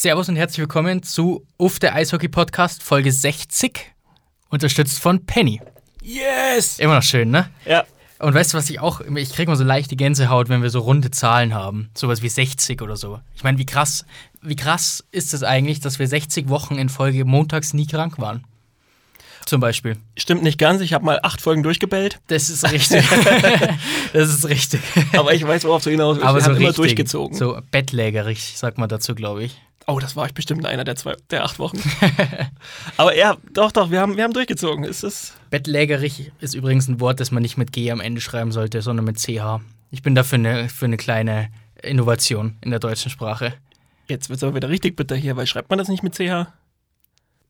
Servus und herzlich willkommen zu Uff, der Eishockey-Podcast, Folge 60, unterstützt von Penny. Yes! Immer noch schön, ne? Ja. Und weißt du, was ich auch, ich kriege mal so leichte Gänsehaut, wenn wir so runde Zahlen haben. Sowas wie 60 oder so. Ich meine, wie krass, wie krass ist es eigentlich, dass wir 60 Wochen in Folge montags nie krank waren? Zum Beispiel. Stimmt nicht ganz, ich habe mal acht Folgen durchgebellt, Das ist richtig. das ist richtig. aber ich weiß, worauf du hinaus willst. Aber Wir so haben immer richtig, durchgezogen. So bettlägerig, sagt man dazu, glaube ich. Oh, das war ich bestimmt in einer der, zwei, der acht Wochen. aber ja, doch, doch, wir haben, wir haben durchgezogen. Es ist Bettlägerig ist übrigens ein Wort, das man nicht mit G am Ende schreiben sollte, sondern mit CH. Ich bin dafür eine, für eine kleine Innovation in der deutschen Sprache. jetzt wird es aber wieder richtig bitter hier, weil schreibt man das nicht mit CH?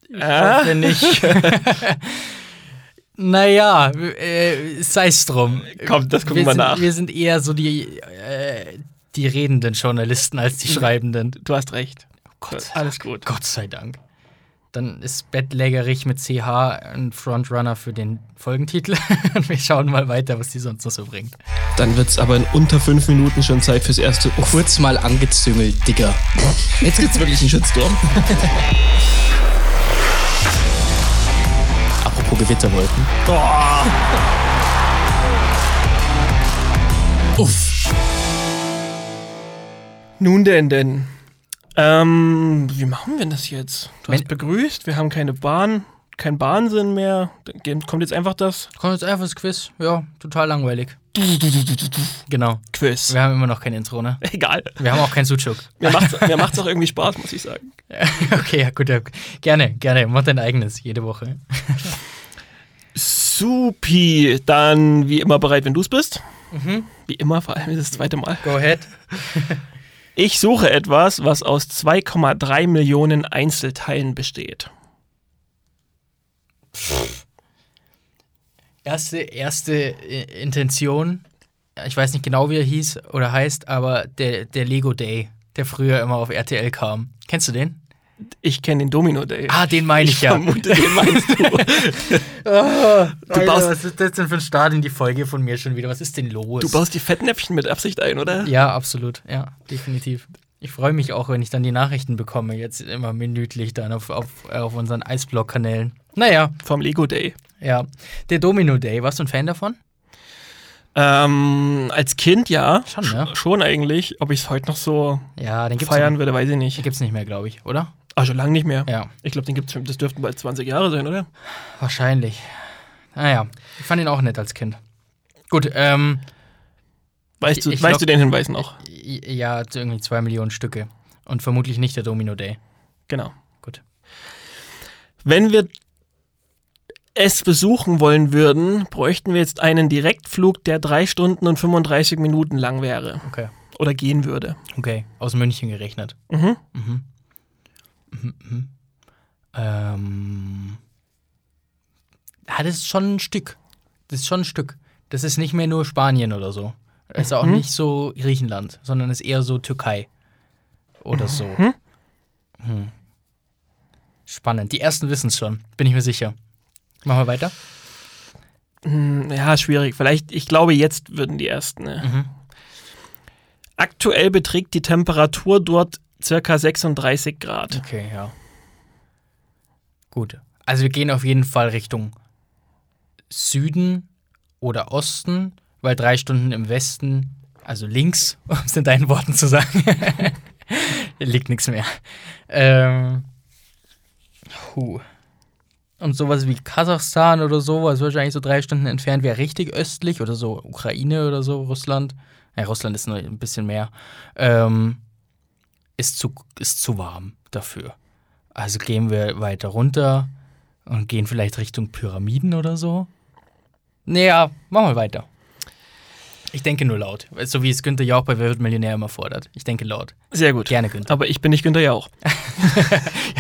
Ich hoffe nicht. naja, äh, sei es drum. Komm, das gucken wir wir sind, nach. Wir sind eher so die, äh, die redenden Journalisten als die schreibenden. Du hast recht. Gott, Alles gut. Gott sei Dank. Dann ist Bettlägerig mit CH ein Frontrunner für den Folgentitel. Und wir schauen mal weiter, was die sonst noch so bringt. Dann wird es aber in unter fünf Minuten schon Zeit fürs erste Uff. Kurz mal angezüngelt, Digga. Jetzt gibt's wirklich einen Shitstorm. Apropos Gewitterwolken. Uff. Nun denn, denn. Ähm, wie machen wir das jetzt? Du hast begrüßt, wir haben keine Bahn, kein Bahnsinn mehr. Dann kommt jetzt einfach das Kommt jetzt einfach das Quiz. Ja, total langweilig. Genau. Quiz. Wir haben immer noch kein Intro, ne? Egal. Wir haben auch keinen Suchuk. Mir macht's, mir macht's auch irgendwie Spaß, muss ich sagen. okay, ja, gut. Ja. Gerne, gerne. Mach dein eigenes jede Woche. Supi, dann wie immer bereit, wenn du es bist. Wie immer, vor allem das zweite Mal. Go ahead. Ich suche etwas, was aus 2,3 Millionen Einzelteilen besteht. Erste, erste äh, Intention. Ich weiß nicht genau, wie er hieß oder heißt, aber der, der Lego Day, der früher immer auf RTL kam. Kennst du den? Ich kenne den Domino Day. Ah, den meine ich, ja. vermute, den meinst du. du baust- was ist das denn für ein Start in die Folge von mir schon wieder? Was ist denn los? Du baust die Fettnäpfchen mit Absicht ein, oder? Ja, absolut. Ja, definitiv. Ich freue mich auch, wenn ich dann die Nachrichten bekomme, jetzt immer minütlich dann auf, auf, auf unseren Eisblock-Kanälen. Naja, Vom Lego Day. ja. Der Domino Day, warst du ein Fan davon? Ähm, als Kind ja. Schon, ja. Sch- Schon eigentlich. Ob ich es heute noch so Ja, feiern würde, weiß ich den nicht. gibt's nicht mehr, glaube ich, oder? Ah, schon lange nicht mehr. Ja, Ich glaube, den gibt's das dürften bald 20 Jahre sein, oder? wahrscheinlich. Naja, ich fand ihn auch nett als Kind. Gut, ähm, Weißt du, weißt glaub- du den Hinweis noch? ja, irgendwie zwei Millionen Stücke. Und vermutlich nicht der Domino Day. Genau. Gut. Wenn wir es besuchen wollen würden, bräuchten wir jetzt einen Direktflug, der drei Stunden und 35 Minuten lang wäre. Okay. Oder gehen würde. Okay, aus München gerechnet. Mhm. Mhm. Mhm. Ähm. Ja, das ist schon ein Stück. Das ist schon ein Stück. Das ist nicht mehr nur Spanien oder so. Das ist auch Mhm. nicht so Griechenland, sondern ist eher so Türkei. Oder so. Mhm. Hm. Spannend. Die ersten wissen es schon, bin ich mir sicher. Machen wir weiter? Hm, Ja, schwierig. Vielleicht, ich glaube, jetzt würden die ersten. Ne? Mhm. Aktuell beträgt die Temperatur dort circa 36 Grad. Okay, ja. Gut. Also wir gehen auf jeden Fall Richtung Süden oder Osten, weil drei Stunden im Westen, also links, um es in deinen Worten zu sagen, liegt nichts mehr. Ähm, hu. Und sowas wie Kasachstan oder so, was wahrscheinlich so drei Stunden entfernt wäre, richtig östlich oder so Ukraine oder so, Russland. Ja, Russland ist nur ein bisschen mehr. Ähm, ist zu, ist zu warm dafür. Also gehen wir weiter runter und gehen vielleicht Richtung Pyramiden oder so. Naja, machen wir weiter. Ich denke nur laut. So wie es Günther Jauch bei Wer wird Millionär immer fordert. Ich denke laut. Sehr gut. Gerne, Günther. Aber ich bin nicht Günther Jauch.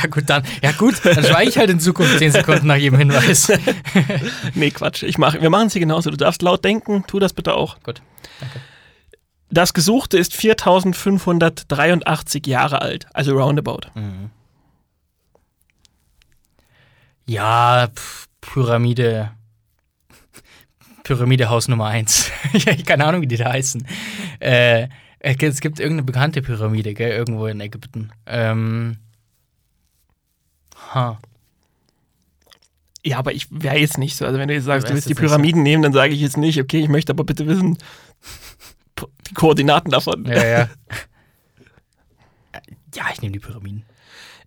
Ja, gut, dann. Ja, gut, dann schweige ich halt in Zukunft 10 Sekunden nach jedem Hinweis. Nee, Quatsch. Ich mach, wir machen es hier genauso. Du darfst laut denken. Tu das bitte auch. Gut. Das Gesuchte ist 4583 Jahre alt. Also roundabout. Ja, pf, Pyramide. Pyramide Haus Nummer 1. ich hab keine Ahnung, wie die da heißen. Äh, Es gibt irgendeine bekannte Pyramide, gell, irgendwo in Ägypten. Ähm. Ha. Ja, aber ich wäre jetzt nicht so. Also wenn du jetzt sagst, Du willst die Pyramiden nehmen, dann sage ich jetzt nicht, okay, ich möchte aber bitte wissen die Koordinaten davon. Ja, ja. ja, ich nehme die Pyramiden.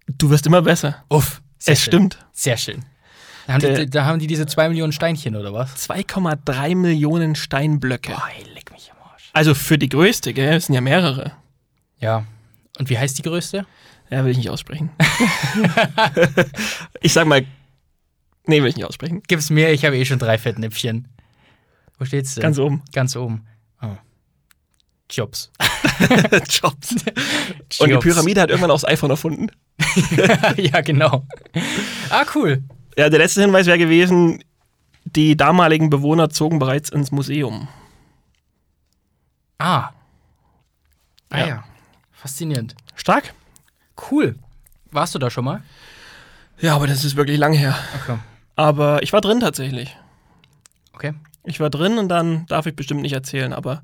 Du wirst immer besser. Uff. Es schön. stimmt. Sehr schön. Da haben, die, da haben die diese zwei Millionen Steinchen, oder was? 2,3 Millionen Steinblöcke. Boah, ey, leck mich am Arsch. Also für die größte, gell? Es sind ja mehrere. Ja. Und wie heißt die größte? Ja, will ich nicht aussprechen. ich sag mal, nee, will ich nicht aussprechen. Gib's mir, ich habe eh schon drei Fettnäpfchen. Wo steht's denn? Ganz oben. Ganz oben. Oh. Jobs. Jobs. Und die. Pyramide hat irgendwann auch das iPhone erfunden. ja, genau. Ah, cool. Ja, der letzte Hinweis wäre gewesen, die damaligen Bewohner zogen bereits ins Museum. Ah. Ah Ja. ja. Faszinierend. Stark? Cool. Warst du da schon mal? Ja, aber das ist wirklich lang her. Okay. Aber ich war drin tatsächlich. Okay. Ich war drin und dann darf ich bestimmt nicht erzählen, aber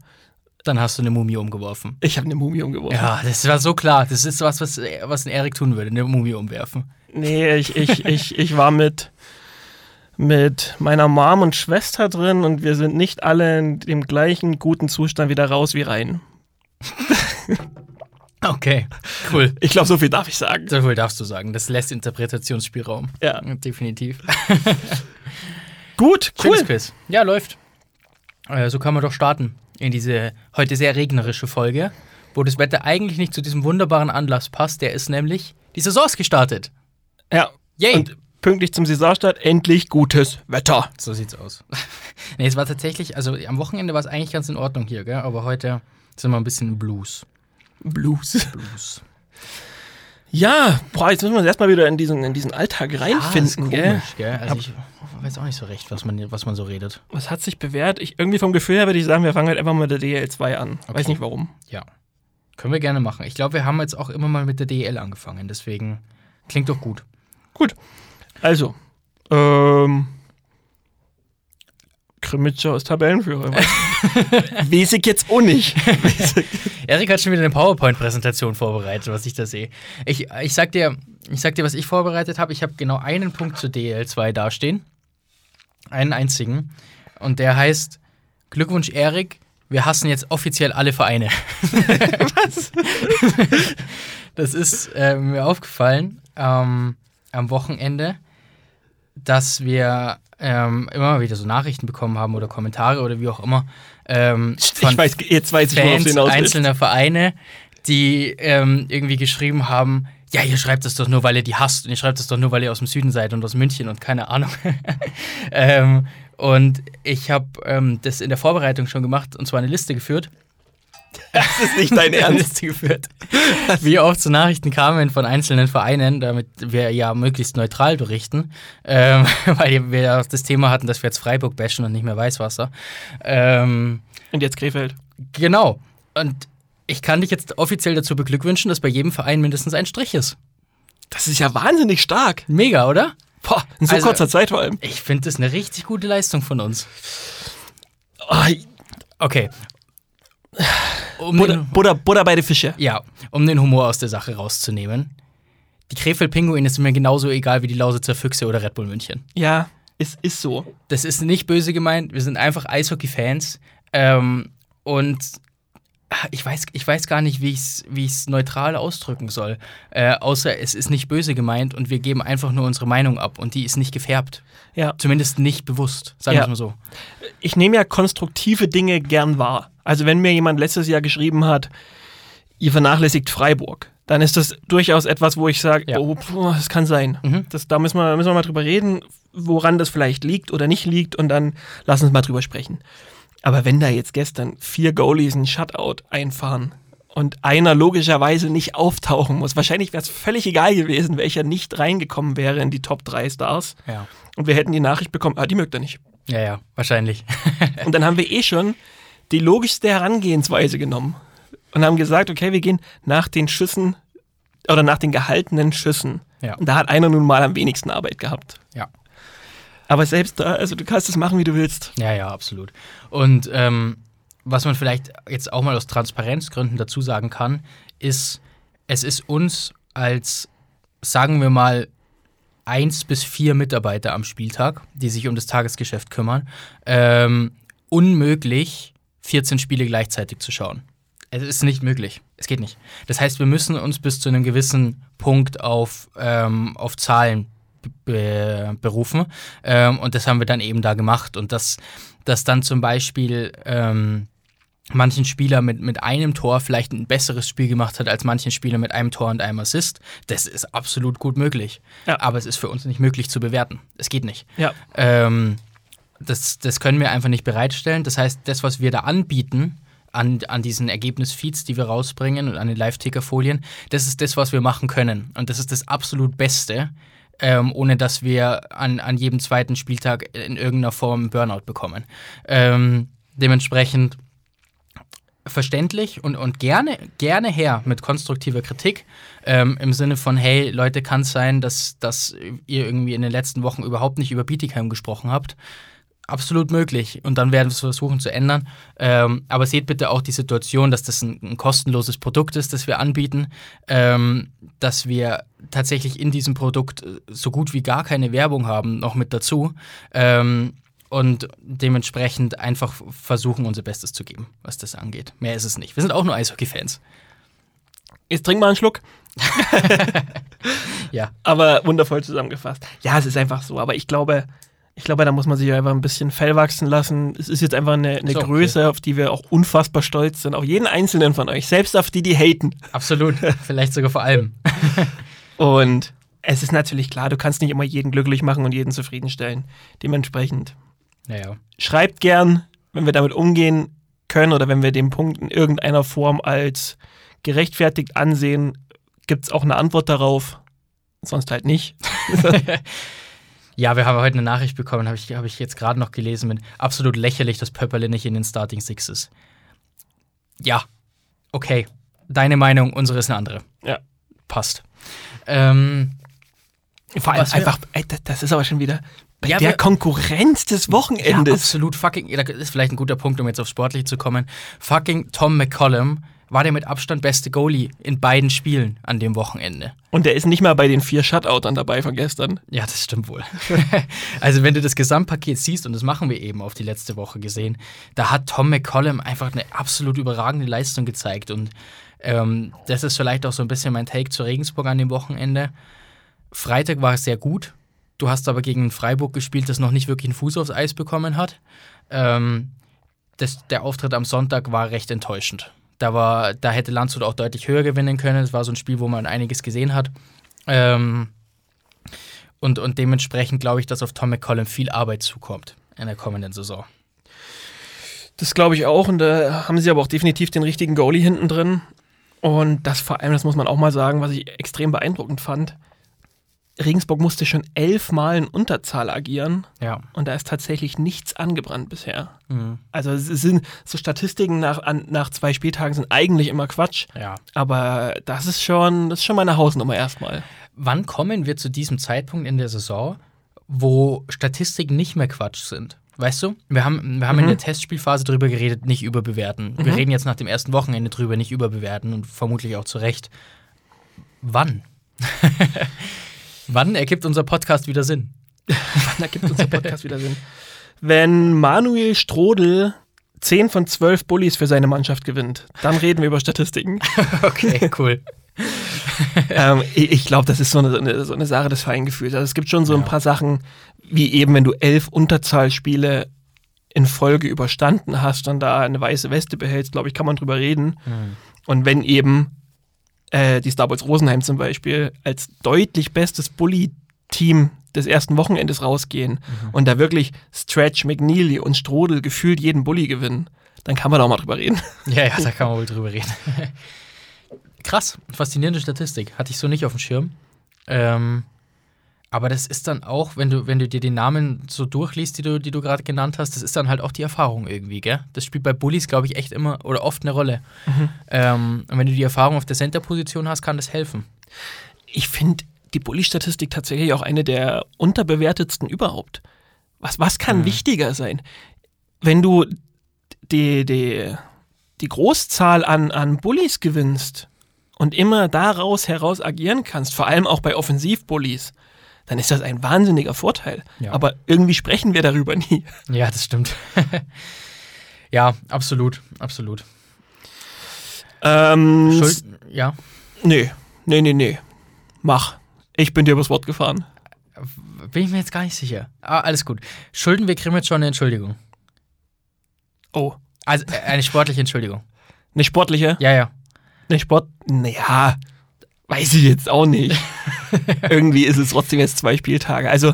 Dann hast du eine Mumie umgeworfen. ich habe eine Mumie umgeworfen. Ja, das war so klar. Das ist was, was, was ein Erik tun würde, eine Mumie umwerfen. Nee, ich, ich, ich, ich war mit, mit meiner Mom und Schwester drin und wir sind nicht alle in dem gleichen guten Zustand wieder raus wie rein. Okay, cool. Ich glaube, so viel darf ich sagen. So viel darfst du sagen. Das lässt Interpretationsspielraum. Ja. Definitiv. Gut, Schönes cool. Quiz. Ja, läuft. Äh, so kann man doch starten in diese heute sehr regnerische Folge, wo das Wetter eigentlich nicht zu diesem wunderbaren Anlass passt. Der ist nämlich, die Saison ist gestartet. Ja. Yay! Und pünktlich zum Saisonstart endlich gutes Wetter. So sieht's aus. nee, es war tatsächlich, also am Wochenende war es eigentlich ganz in Ordnung hier, gell? aber heute sind wir ein bisschen Blues. Blues. Blues. Ja, boah, jetzt müssen wir uns erstmal wieder in diesen, in diesen Alltag reinfinden, gell? komisch, gell? Also ich weiß auch nicht so recht, was man, was man so redet. Was hat sich bewährt? Ich, irgendwie vom Gefühl her würde ich sagen, wir fangen halt einfach mal mit der DL2 an. Weiß Okay. nicht warum. Ja. Können wir gerne machen. Ich glaube, wir haben jetzt auch immer mal mit der DL angefangen, deswegen klingt doch gut. Gut. Also, ähm. Krimitschau ist Tabellenführer. Weiß ich jetzt auch nicht. Erik hat schon wieder eine PowerPoint-Präsentation vorbereitet, was ich da sehe. Ich, ich, sag dir, ich sag dir, was ich vorbereitet habe. Ich habe genau einen Punkt zur DL2 dastehen. Einen einzigen. Und der heißt: Glückwunsch, Erik. Wir hassen jetzt offiziell alle Vereine. was? das ist äh, mir aufgefallen ähm, am Wochenende, dass wir ähm, immer mal wieder so Nachrichten bekommen haben oder Kommentare oder wie auch immer. Ähm, ich weiß, jetzt weiß ich, worauf Fans willst. einzelner Vereine, die ähm, irgendwie geschrieben haben, ja, ihr schreibt das doch nur, weil ihr die hasst und ihr schreibt das doch nur, weil ihr aus dem Süden seid und aus München und keine Ahnung. ähm, und ich habe ähm, das in der Vorbereitung schon gemacht und zwar eine Liste geführt. Das ist nicht dein Ernst. Geführt. Wie oft so Nachrichten kamen von einzelnen Vereinen, damit wir ja möglichst neutral berichten, ähm, weil wir ja das Thema hatten, dass wir jetzt Freiburg bashen und nicht mehr Weißwasser. Ähm, Und jetzt Krefeld. Genau. Und ich kann dich jetzt offiziell dazu beglückwünschen, dass bei jedem Verein mindestens ein Strich ist. Das ist ja wahnsinnig stark. Mega, oder? Boah, in so Also- kurzer Zeit vor allem. Ich finde das eine richtig gute Leistung von uns. Oh, Okay. Um Butter, den, Butter, Butter bei den Fische. ja, um den Humor aus der Sache rauszunehmen. Die Krefeld-Pinguine sind mir genauso egal wie die Lausitzer Füchse oder Red Bull München. Ja, es ist so. Das ist nicht böse gemeint. Wir sind einfach Eishockey-Fans. Ähm, und ich weiß, ich weiß gar nicht, wie ich es wie ich's neutral ausdrücken soll. Äh, außer es ist nicht böse gemeint und wir geben einfach nur unsere Meinung ab und die ist nicht gefärbt. Ja. Zumindest nicht bewusst, sagen wir Ja. es mal so. Ich nehme ja konstruktive Dinge gern wahr. Also wenn mir jemand letztes Jahr geschrieben hat, ihr vernachlässigt Freiburg, dann ist das durchaus etwas, wo ich sage, Ja. oh, puh, das kann sein. Mhm. Das, da müssen wir, müssen wir mal drüber reden, woran das vielleicht liegt oder nicht liegt und dann lass uns mal drüber sprechen. Aber wenn da jetzt gestern vier Goalies ein Shutout einfahren und einer logischerweise nicht auftauchen muss, wahrscheinlich wäre es völlig egal gewesen, welcher nicht reingekommen wäre in die Top 3 Stars Ja. und wir hätten die Nachricht bekommen, ah, die mögt er nicht. Ja, ja, wahrscheinlich. Und dann haben wir eh schon die logischste Herangehensweise genommen und haben gesagt, okay, wir gehen nach den Schüssen oder nach den gehaltenen Schüssen. Ja. Und da hat einer nun mal am wenigsten Arbeit gehabt. ja. Aber selbst da, also du kannst es machen, wie du willst. Ja, ja, absolut. Und ähm, was man vielleicht jetzt auch mal aus Transparenzgründen dazu sagen kann, ist, es ist uns als, sagen wir mal, eins bis vier Mitarbeiter am Spieltag, die sich um das Tagesgeschäft kümmern, ähm, unmöglich, 14 Spiele gleichzeitig zu schauen. Es ist nicht möglich. Es geht nicht. Das heißt, wir müssen uns bis zu einem gewissen Punkt auf, ähm, auf Zahlen be berufen. Ähm, und das haben wir dann eben da gemacht. Und dass, dass dann zum Beispiel ähm, manchen Spieler mit, mit einem Tor vielleicht ein besseres Spiel gemacht hat als manchen Spieler mit einem Tor und einem Assist, das ist absolut gut möglich. Ja. Aber es ist für uns nicht möglich zu bewerten. Es geht nicht. Ja. Ähm, das, das können wir einfach nicht bereitstellen. Das heißt, das, was wir da anbieten, an, an diesen Ergebnisfeeds, die wir rausbringen und an den Live-Ticker-Folien, das ist das, was wir machen können. Und das ist das absolut Beste, ähm, ohne dass wir an, an jedem zweiten Spieltag in irgendeiner Form Burnout bekommen. Ähm, dementsprechend verständlich und, und gerne, gerne her mit konstruktiver Kritik. Ähm, Im Sinne von, hey, Leute, kann es sein, dass, dass ihr irgendwie in den letzten Wochen überhaupt nicht über Bietigheim gesprochen habt. Absolut möglich. Und dann werden wir es versuchen zu ändern. Ähm, aber seht bitte auch die Situation, dass das ein, ein kostenloses Produkt ist, das wir anbieten. Ähm, dass wir tatsächlich in diesem Produkt äh, so gut wie gar keine Werbung haben, noch mit dazu. Ähm, und dementsprechend einfach versuchen, unser Bestes zu geben, was das angeht. Mehr ist es nicht. Wir sind auch nur Eishockey-Fans. Jetzt trink mal einen Schluck. Ja. Aber wundervoll zusammengefasst. Ja, es ist einfach so. Aber ich glaube, ich glaube, da muss man sich einfach ein bisschen Fell wachsen lassen. Es ist jetzt einfach eine, eine auch Größe, auf die wir auch unfassbar stolz sind. Auch jeden einzelnen von euch. Selbst auf die, die haten. Absolut. Vielleicht sogar vor allem. Und es ist natürlich klar, du kannst nicht immer jeden glücklich machen und jeden zufriedenstellen. Dementsprechend Naja. schreibt gern, wenn wir damit umgehen können oder wenn wir den Punkt in irgendeiner Form als gerechtfertigt ansehen, gibt es auch eine Antwort darauf. Sonst halt nicht. Ja, wir haben heute eine Nachricht bekommen, habe ich, hab ich jetzt gerade noch gelesen, mit absolut lächerlich, dass Pöpperle nicht in den Starting Six ist. Ja, okay. Deine Meinung, unsere ist eine andere. Ja. Passt. Ähm, Vor allem einfach, ey, das, ist aber schon wieder bei Ja, der Konkurrenz des ja, Wochenendes. absolut fucking, ja, das ist vielleicht ein guter Punkt, um jetzt auf sportlich zu kommen. Fucking Tom McCollum war der mit Abstand beste Goalie in beiden Spielen an dem Wochenende. Und der ist nicht mal bei den vier Shutoutern dabei von gestern. Ja, das stimmt wohl. also, wenn du das Gesamtpaket siehst, und das machen wir eben auf die letzte Woche gesehen, da hat Tom McCollum einfach eine absolut überragende Leistung gezeigt. Und ähm, das ist vielleicht auch so ein bisschen mein Take zu Regensburg an dem Wochenende. Freitag war es sehr gut. Du hast aber gegen Freiburg gespielt, das noch nicht wirklich einen Fuß aufs Eis bekommen hat. Ähm, das, der Auftritt am Sonntag war recht enttäuschend. Da, war, da hätte Landshut auch deutlich höher gewinnen können. Es war so ein Spiel, wo man einiges gesehen hat. Ähm, und, und dementsprechend glaube ich, dass auf Tom McCollum viel Arbeit zukommt in der kommenden Saison. Das glaube ich auch. Und da haben sie aber auch definitiv den richtigen Goalie hinten drin. Und das vor allem, das muss man auch mal sagen, was ich extrem beeindruckend fand. Regensburg musste schon elfmal in Unterzahl agieren Ja. und da ist tatsächlich nichts angebrannt bisher. Mhm. Also es sind so Statistiken nach, an, nach zwei Spieltagen sind eigentlich immer Quatsch, ja. aber das ist schon, das ist schon meine Hausnummer erstmal. Wann kommen wir zu diesem Zeitpunkt in der Saison, wo Statistiken nicht mehr Quatsch sind? Weißt du, wir haben, wir haben in der Testspielphase drüber geredet, nicht überbewerten. Wir reden jetzt nach dem ersten Wochenende drüber, nicht überbewerten und vermutlich auch zu Recht. Wann? Wann ergibt unser Podcast wieder Sinn? Da gibt unser Podcast wieder Sinn. Wenn Manuel Strodel 10 von 12 Bullies für seine Mannschaft gewinnt, dann reden wir über Statistiken. Okay, cool. ähm, ich ich glaube, das ist so eine, so eine, Sache des Feingefühls. Also es gibt schon so ein Ja. paar Sachen, wie eben, wenn du elf Unterzahlspiele in Folge überstanden hast und da eine weiße Weste behältst, glaube ich, kann man drüber reden. Und wenn eben äh, die Starboys Rosenheim zum Beispiel als deutlich bestes Bully-Team des ersten Wochenendes rausgehen und da wirklich Stretch, McNeely und Strodel gefühlt jeden Bully gewinnen, dann kann man da auch mal drüber reden. Ja, ja, da kann man wohl drüber reden. Krass, faszinierende Statistik. Hatte ich so nicht auf dem Schirm. Ähm, aber das ist dann auch, wenn du, wenn du dir die Namen so durchliest, die du, die du gerade genannt hast, das ist dann halt auch die Erfahrung irgendwie, gell? Das spielt bei Bullies, glaube ich, echt immer oder oft eine Rolle. Ähm, und wenn du die Erfahrung auf der Center-Position hast, kann das helfen. Ich finde die Bully-Statistik tatsächlich auch eine der unterbewertetsten überhaupt. Was, was kann Mhm. wichtiger sein? Wenn du die, die, die Großzahl an, an Bullies gewinnst und immer daraus heraus agieren kannst, vor allem auch bei Offensivbullies, dann ist das ein wahnsinniger Vorteil. Ja. Aber irgendwie sprechen wir darüber nie. Ja, das stimmt. ja, absolut, absolut. Ähm, Schuld, ja, nee, nee, nee, nee. Mach. Ich bin dir übers Wort gefahren. bin ich mir jetzt gar nicht sicher. Aber alles gut. Schulden wir Krimitsch schon eine Entschuldigung? Oh. Also äh, eine sportliche Entschuldigung. Eine sportliche? Ja, ja. Eine Sport. Naja, weiß ich jetzt auch nicht. Irgendwie ist es trotzdem jetzt zwei Spieltage. Also,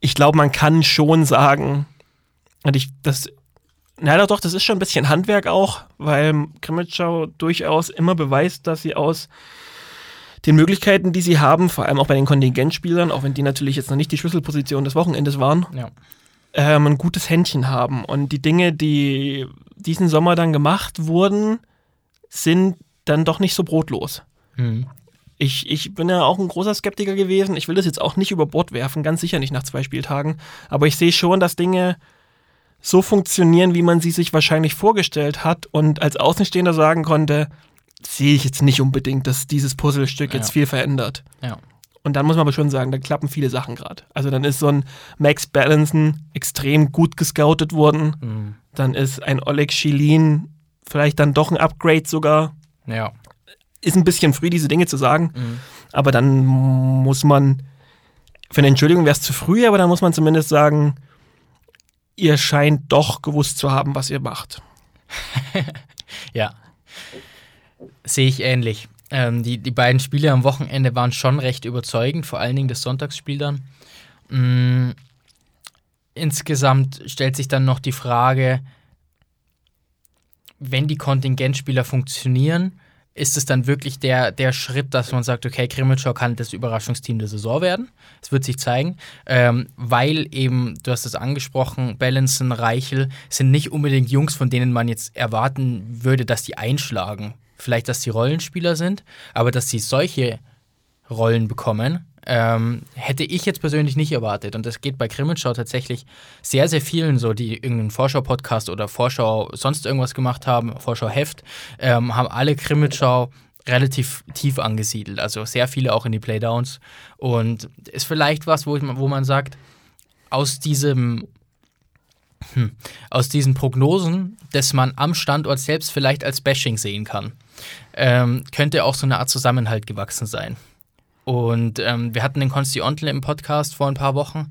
ich glaube, man kann schon sagen, und ich, das, na doch, das ist schon ein bisschen Handwerk auch, weil Grimmitschau durchaus immer beweist, dass sie aus den Möglichkeiten, die sie haben, vor allem auch bei den Kontingentspielern, auch wenn die natürlich jetzt noch nicht die Schlüsselposition des Wochenendes waren, ja. ähm, ein gutes Händchen haben. Und die Dinge, die diesen Sommer dann gemacht wurden, sind dann doch nicht so brotlos. Mhm. Ich, ich bin ja auch ein großer Skeptiker gewesen. Ich will das jetzt auch nicht über Bord werfen, ganz sicher nicht nach zwei Spieltagen. Aber ich sehe schon, dass Dinge so funktionieren, wie man sie sich wahrscheinlich vorgestellt hat und als Außenstehender sagen konnte, sehe ich jetzt nicht unbedingt, dass dieses Puzzlestück jetzt Ja. viel verändert. Ja. Und dann muss man aber schon sagen, da klappen viele Sachen gerade. Also dann ist so ein Max Balanson extrem gut gescoutet worden. Mhm. Dann ist ein Oleg Schilin vielleicht dann doch ein Upgrade sogar. Ja. Ist ein bisschen früh, diese Dinge zu sagen. Mhm. Aber dann muss man, für eine Entschuldigung wäre es zu früh, aber dann muss man zumindest sagen, ihr scheint doch gewusst zu haben, was ihr macht. Ja. Sehe ich ähnlich. Ähm, die, die beiden Spiele am Wochenende waren schon recht überzeugend, vor allen Dingen das Sonntagsspiel dann. Mm, insgesamt stellt sich dann noch die Frage, wenn die Kontingentspieler funktionieren, ist es dann wirklich der, der Schritt, dass man sagt, okay, Krimitschau kann das Überraschungsteam der Saison werden? Es wird sich zeigen, ähm, weil eben, du hast es angesprochen, Balanson, Reichel sind nicht unbedingt Jungs, von denen man jetzt erwarten würde, dass die einschlagen. Vielleicht, dass sie Rollenspieler sind, aber dass sie solche Rollen bekommen, ähm, hätte ich jetzt persönlich nicht erwartet. Und das geht bei Krimitschau tatsächlich sehr, sehr vielen so, die irgendeinen Vorschau-Podcast oder Vorschau sonst irgendwas gemacht haben, Vorschau-Heft, ähm, haben alle Krimitschau relativ tief angesiedelt. Also sehr viele auch in die Playdowns. Und ist vielleicht was, wo, ich, wo man sagt, aus diesem hm, aus diesen Prognosen, dass man am Standort selbst vielleicht als Bashing sehen kann, ähm, könnte auch so eine Art Zusammenhalt gewachsen sein. Und ähm, wir hatten den Konsti Ontle im Podcast vor ein paar Wochen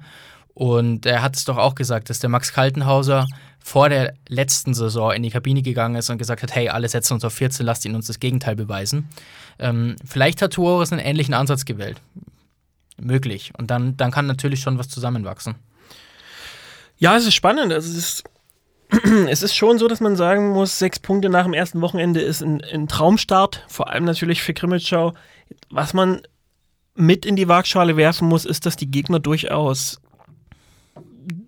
und er hat es doch auch gesagt, dass der Max Kaltenhauser vor der letzten Saison in die Kabine gegangen ist und gesagt hat, hey, alle setzen uns auf 14, lasst ihn uns das Gegenteil beweisen. Ähm, vielleicht hat Tuores einen ähnlichen Ansatz gewählt. Möglich. Und dann, dann kann natürlich schon was zusammenwachsen. Ja, es ist spannend. Also es ist, es ist schon so, dass man sagen muss, sechs Punkte nach dem ersten Wochenende ist ein, ein Traumstart, vor allem natürlich für Grimmitschau. Was man mit in die Waagschale werfen muss, ist, dass die Gegner durchaus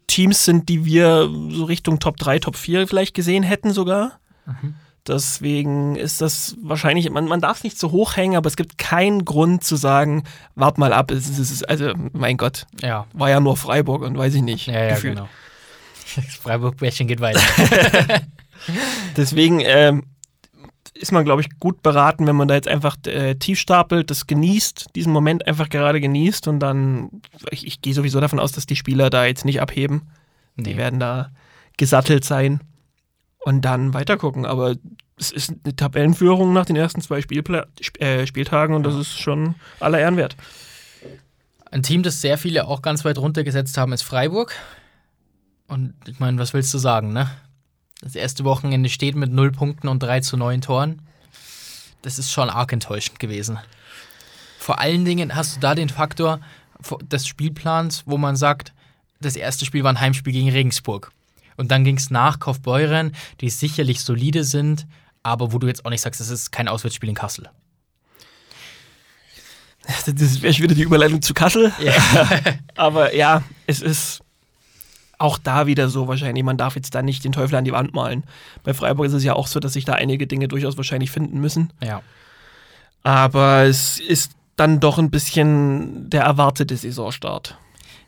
Teams sind, die wir so Richtung Top 3, Top 4 vielleicht gesehen hätten sogar. Deswegen ist das wahrscheinlich, man, man darf es nicht zu hoch hängen, aber es gibt keinen Grund zu sagen, wart mal ab, es ist, es ist, also mein Gott, Ja, war ja nur Freiburg und weiß ich nicht. ja, ja, gefühlt. genau. Das Freiburg-Bärchen geht weiter. Deswegen ähm, ist man, glaube ich, gut beraten, wenn man da jetzt einfach äh, tief stapelt, das genießt, diesen Moment einfach gerade genießt und dann, ich, ich gehe sowieso davon aus, dass die Spieler da jetzt nicht abheben. Die Nee. werden da gesattelt sein und dann weitergucken. Aber es ist eine Tabellenführung nach den ersten zwei Spielpla Sp äh, Spieltagen und das ist schon aller Ehren wert. Ein Team, das sehr viele auch ganz weit runtergesetzt haben, ist Freiburg. Und ich meine, was willst du sagen, ne? Das erste Wochenende steht mit 0 Punkten und 3 zu 9 Toren. Das ist schon arg enttäuschend gewesen. Vor allen Dingen hast du da den Faktor des Spielplans, wo man sagt, das erste Spiel war ein Heimspiel gegen Regensburg. Und dann ging es nach Kaufbeuren, die sicherlich solide sind, aber wo du jetzt auch nicht sagst, das ist kein Auswärtsspiel in Kassel. Das wäre wieder die Überleitung zu Kassel. Aber ja, es ist auch da wieder so wahrscheinlich. Man darf jetzt da nicht den Teufel an die Wand malen. Bei Freiburg ist es ja auch so, dass sich da einige Dinge durchaus wahrscheinlich finden müssen. Ja. Aber es ist dann doch ein bisschen der erwartete Saisonstart.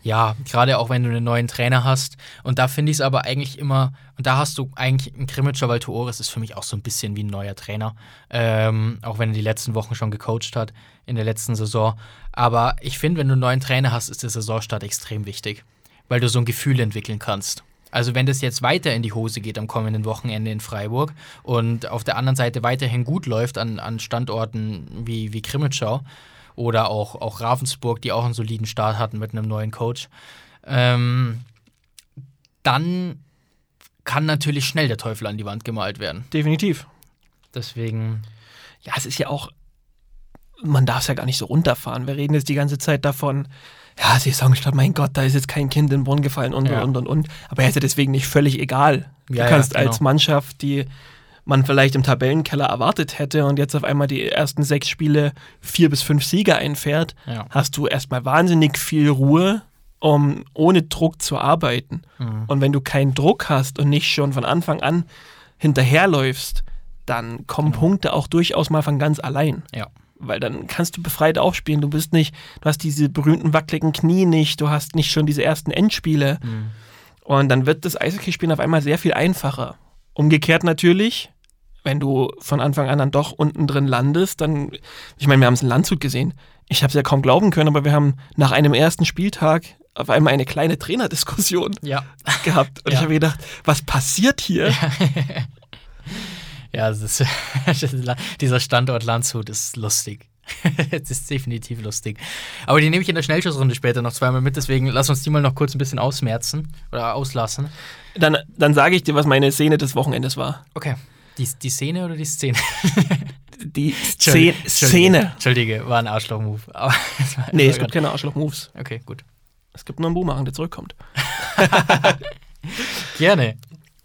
Ja, gerade auch wenn du einen neuen Trainer hast. Und da finde ich es aber eigentlich immer, und da hast du eigentlich, ein Grimmitschau Valtuoris ist für mich auch so ein bisschen wie ein neuer Trainer. Ähm, auch wenn er die letzten Wochen schon gecoacht hat in der letzten Saison. Aber ich finde, wenn du einen neuen Trainer hast, ist der Saisonstart extrem wichtig, weil du so ein Gefühl entwickeln kannst. Also wenn das jetzt weiter in die Hose geht am kommenden Wochenende in Freiburg und auf der anderen Seite weiterhin gut läuft an, an Standorten wie, wie Krimitschau, oder auch, auch Ravensburg, die auch einen soliden Start hatten mit einem neuen Coach. Ähm, dann kann natürlich schnell der Teufel an die Wand gemalt werden. Definitiv. Deswegen. Ja, es ist ja auch, man darf es ja gar nicht so runterfahren. Wir reden jetzt die ganze Zeit davon, ja, Saisonstart, mein Gott, da ist jetzt kein Kind in den Brunnen gefallen und, Ja. und, und, und. Aber er ist ja deswegen nicht völlig egal. Du Ja, ja, kannst genau. als Mannschaft, die man vielleicht im Tabellenkeller erwartet hätte und jetzt auf einmal die ersten sechs Spiele vier bis fünf Siege einfährt, Ja. hast du erstmal wahnsinnig viel Ruhe, um ohne Druck zu arbeiten. Mhm. Und wenn du keinen Druck hast und nicht schon von Anfang an hinterherläufst, dann kommen Punkte auch durchaus mal von ganz allein. Ja. Weil dann kannst du befreit aufspielen. Du bist nicht, du hast diese berühmten wackeligen Knie nicht, du hast nicht schon diese ersten Endspiele. Mhm. Und dann wird das Eishockeyspielen auf einmal sehr viel einfacher. Umgekehrt natürlich, wenn du von Anfang an dann doch unten drin landest, dann, ich meine, wir haben es in Landshut gesehen. Ich habe es ja kaum glauben können, aber wir haben nach einem ersten Spieltag auf einmal eine kleine Trainerdiskussion Ja. gehabt. Und Ja. ich habe gedacht, was passiert hier? Ja, das ist, dieser Standort Landshut ist lustig. Es ist definitiv lustig. Aber die nehme ich in der Schnellschussrunde später noch zweimal mit, deswegen lass uns die mal noch kurz ein bisschen ausmerzen oder auslassen. Dann, dann sage ich dir, was meine Szene des Wochenendes war. Okay. Die, die Szene oder die Szene? Die Entschuldige, Szene. Szene. Entschuldige, war ein Arschloch-Move. Nee, es es gibt keine Arschloch-Moves. Okay, gut. Es gibt nur einen Boomerang, der zurückkommt. Gerne.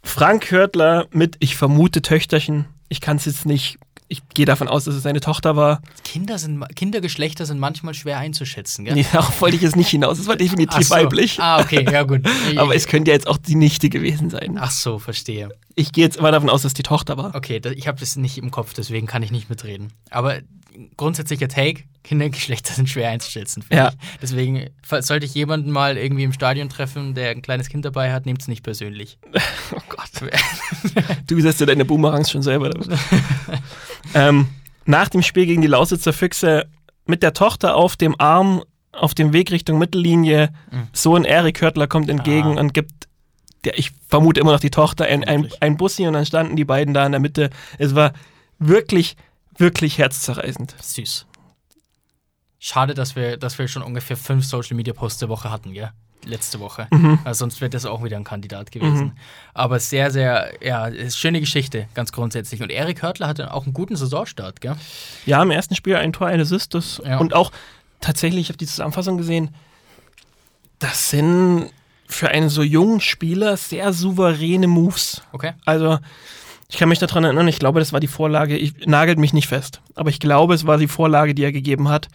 Frank Hörtler mit, ich vermute, Töchterchen. Ich kann es jetzt nicht, ich gehe davon aus, dass es seine Tochter war. Kinder sind, Kindergeschlechter sind manchmal schwer einzuschätzen, gell? Nee, darauf wollte ich jetzt nicht hinaus. Es war definitiv so. weiblich. Ah, okay, ja gut. Aber es könnte ja jetzt auch die Nichte gewesen sein. Ach so, verstehe. Ich gehe jetzt immer davon aus, dass die Tochter war. Okay, ich habe das nicht im Kopf, deswegen kann ich nicht mitreden. Aber grundsätzlicher Take, Kindergeschlechter sind schwer einzuschätzen. Ja. Ich. Deswegen, sollte ich jemanden mal irgendwie im Stadion treffen, der ein kleines Kind dabei hat, nehmt es nicht persönlich. Oh Gott. Du setzt dir deine Boomerangs schon selber. ähm, nach dem Spiel gegen die Lausitzer Füchse mit der Tochter auf dem Arm auf dem Weg Richtung Mittellinie. Mhm. Sohn Erik Hörtler kommt entgegen Ah. und gibt, der, ich vermute immer noch die Tochter, ein, ein, ein Bussi und dann standen die beiden da in der Mitte. Es war wirklich, wirklich herzzerreißend. Süß. Schade, dass wir, dass wir schon ungefähr fünf Social Media Posts der Woche hatten, gell? Letzte Woche. Mhm. Also sonst wäre das auch wieder ein Kandidat gewesen. Aber sehr, sehr, ja, schöne Geschichte, ganz grundsätzlich. Und Erik Hörtler hatte auch einen guten Saisonstart, gell? Ja, im ersten Spiel ein Tor, ein Assist. Das, Ja. Und auch tatsächlich, ich habe die Zusammenfassung gesehen, das sind für einen so jungen Spieler sehr souveräne Moves. Okay. Also, ich kann mich daran erinnern, ich glaube, das war die Vorlage, ich nagelt mich nicht fest, aber ich glaube, es war die Vorlage, die er gegeben hat,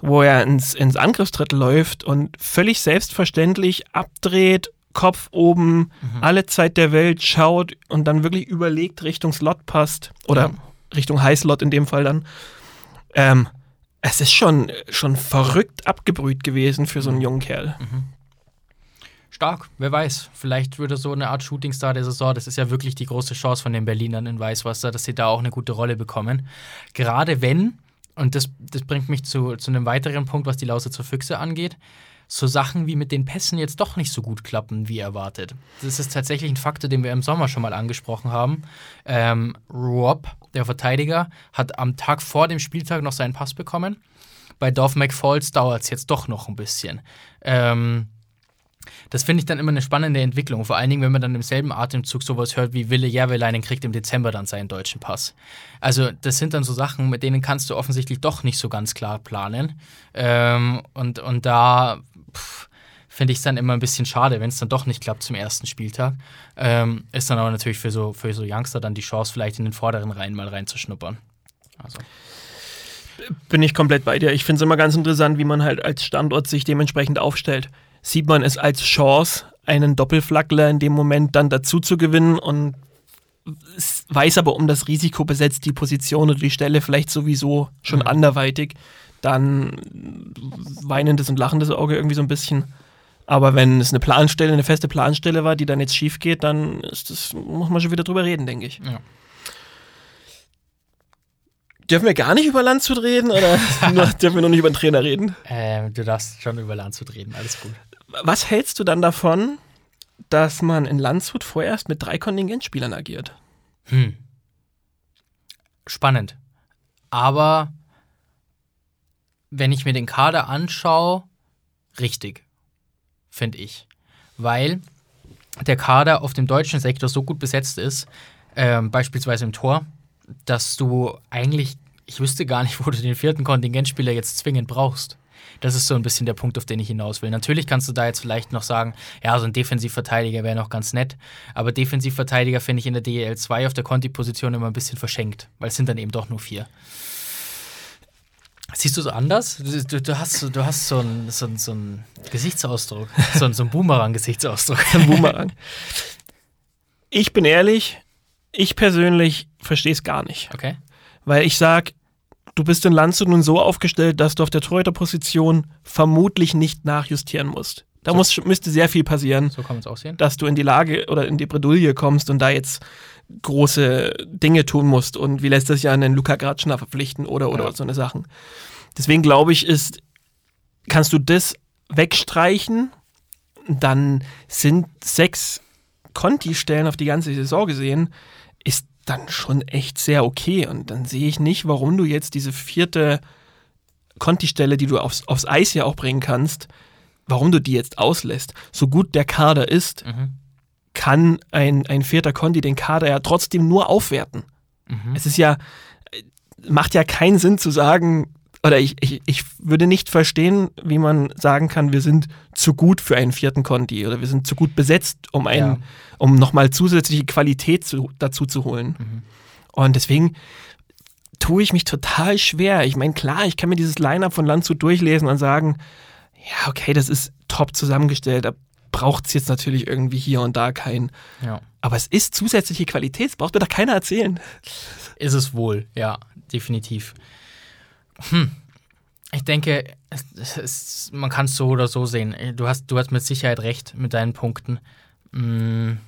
wo er ins, ins Angriffsdrittel läuft und völlig selbstverständlich abdreht, Kopf oben, alle Zeit der Welt schaut und dann wirklich überlegt Richtung Slot passt oder Ja. Richtung Highslot in dem Fall dann. Ähm, es ist schon, schon verrückt abgebrüht gewesen für so einen jungen Kerl. Stark, wer weiß. Vielleicht würde so eine Art Shootingstar der Saison, das ist ja wirklich die große Chance von den Berlinern in Weißwasser, dass sie da auch eine gute Rolle bekommen. Gerade wenn, und das, das bringt mich zu, zu einem weiteren Punkt, was die Lausitzer Füchse angeht, so Sachen wie mit den Pässen jetzt doch nicht so gut klappen, wie erwartet. Das ist tatsächlich ein Faktor, den wir im Sommer schon mal angesprochen haben. Ähm, Rob, der Verteidiger, hat am Tag vor dem Spieltag noch seinen Pass bekommen. Bei Dorf McFalls dauert es jetzt doch noch ein bisschen. Ähm, das finde ich dann immer eine spannende Entwicklung. Vor allen Dingen, wenn man dann im selben Atemzug sowas hört wie Wille Järveleinen kriegt im Dezember dann seinen deutschen Pass. Also, das sind dann so Sachen, mit denen kannst du offensichtlich doch nicht so ganz klar planen. Ähm, und, und da finde ich es dann immer ein bisschen schade, wenn es dann doch nicht klappt zum ersten Spieltag. Ähm, ist dann aber natürlich für so, für so Youngster dann die Chance, vielleicht in den vorderen Reihen mal reinzuschnuppern. Also, Bin ich komplett bei dir. Ich finde es immer ganz interessant, wie man halt als Standort sich dementsprechend aufstellt. Sieht man es als Chance, einen Doppelflaggler in dem Moment dann dazu zu gewinnen und weiß aber um das Risiko besetzt die Position oder die Stelle vielleicht sowieso schon Mhm. anderweitig, dann weinendes und lachendes Auge irgendwie so ein bisschen. Aber wenn es eine Planstelle, eine feste Planstelle war, die dann jetzt schief geht, dann ist das, muss man schon wieder drüber reden, denke ich. Ja. Dürfen wir gar nicht über Landshut reden oder dürfen wir nur nicht über den Trainer reden? Ähm, du darfst schon über Landshut reden, alles gut. Was hältst du dann davon, dass man in Landshut vorerst mit drei Kontingentspielern agiert? Hm. Spannend. Aber wenn ich mir den Kader anschaue, richtig, finde ich. Weil der Kader auf dem deutschen Sektor so gut besetzt ist, ähm, beispielsweise im Tor, dass du eigentlich, ich wüsste gar nicht, wo du den vierten Kontingentspieler jetzt zwingend brauchst. Das ist so ein bisschen der Punkt, auf den ich hinaus will. Natürlich kannst du da jetzt vielleicht noch sagen, ja, so ein Defensivverteidiger wäre noch ganz nett, aber Defensivverteidiger finde ich in der DEL 2 auf der Conti-Position immer ein bisschen verschenkt, weil es sind dann eben doch nur vier. Siehst du so anders? Du, du, du hast, so- du hast so einen so so einen Gesichtsausdruck, so einen, so einen Boomerang-Gesichtsausdruck. Ein Boomerang. ich bin ehrlich, ich persönlich verstehe es gar nicht. Okay. Weil ich sag, du bist in Landshut nun so aufgestellt, dass du auf der Torhüterposition vermutlich nicht nachjustieren musst. Da So. muss, müsste sehr viel passieren, So dass du in die Lage oder in die Bredouille kommst und da jetzt große Dinge tun musst. Und wie lässt das ja einen Luca Gratschner verpflichten oder, oder Ja. so eine Sachen. Deswegen glaube ich, ist, kannst du das wegstreichen, dann sind sechs Conti-Stellen auf die ganze Saison gesehen, dann schon echt sehr okay. Und dann sehe ich nicht, warum du jetzt diese vierte Conti-Stelle, die du aufs, aufs Eis ja auch bringen kannst, warum du die jetzt auslässt. So gut der Kader ist, Mhm. kann ein, ein vierter Conti den Kader ja trotzdem nur aufwerten. Mhm. Es ist ja, äh, macht ja keinen Sinn zu sagen, oder ich, ich, ich würde nicht verstehen, wie man sagen kann, wir sind zu gut für einen vierten Conti oder wir sind zu gut besetzt, um einen, Ja. um nochmal zusätzliche Qualität zu, dazu zu holen. Mhm. Und deswegen tue ich mich total schwer. Ich meine, klar, ich kann mir dieses Line-Up von Landshut durchlesen und sagen, ja, okay, das ist top zusammengestellt, da braucht es jetzt natürlich irgendwie hier und da keinen. Ja. Aber es ist zusätzliche Qualität, das braucht mir doch keiner erzählen. Ist es wohl, ja, definitiv. Hm. Ich denke, es, es, man kann es so oder so sehen. Du hast, du hast mit Sicherheit recht mit deinen Punkten. Hm.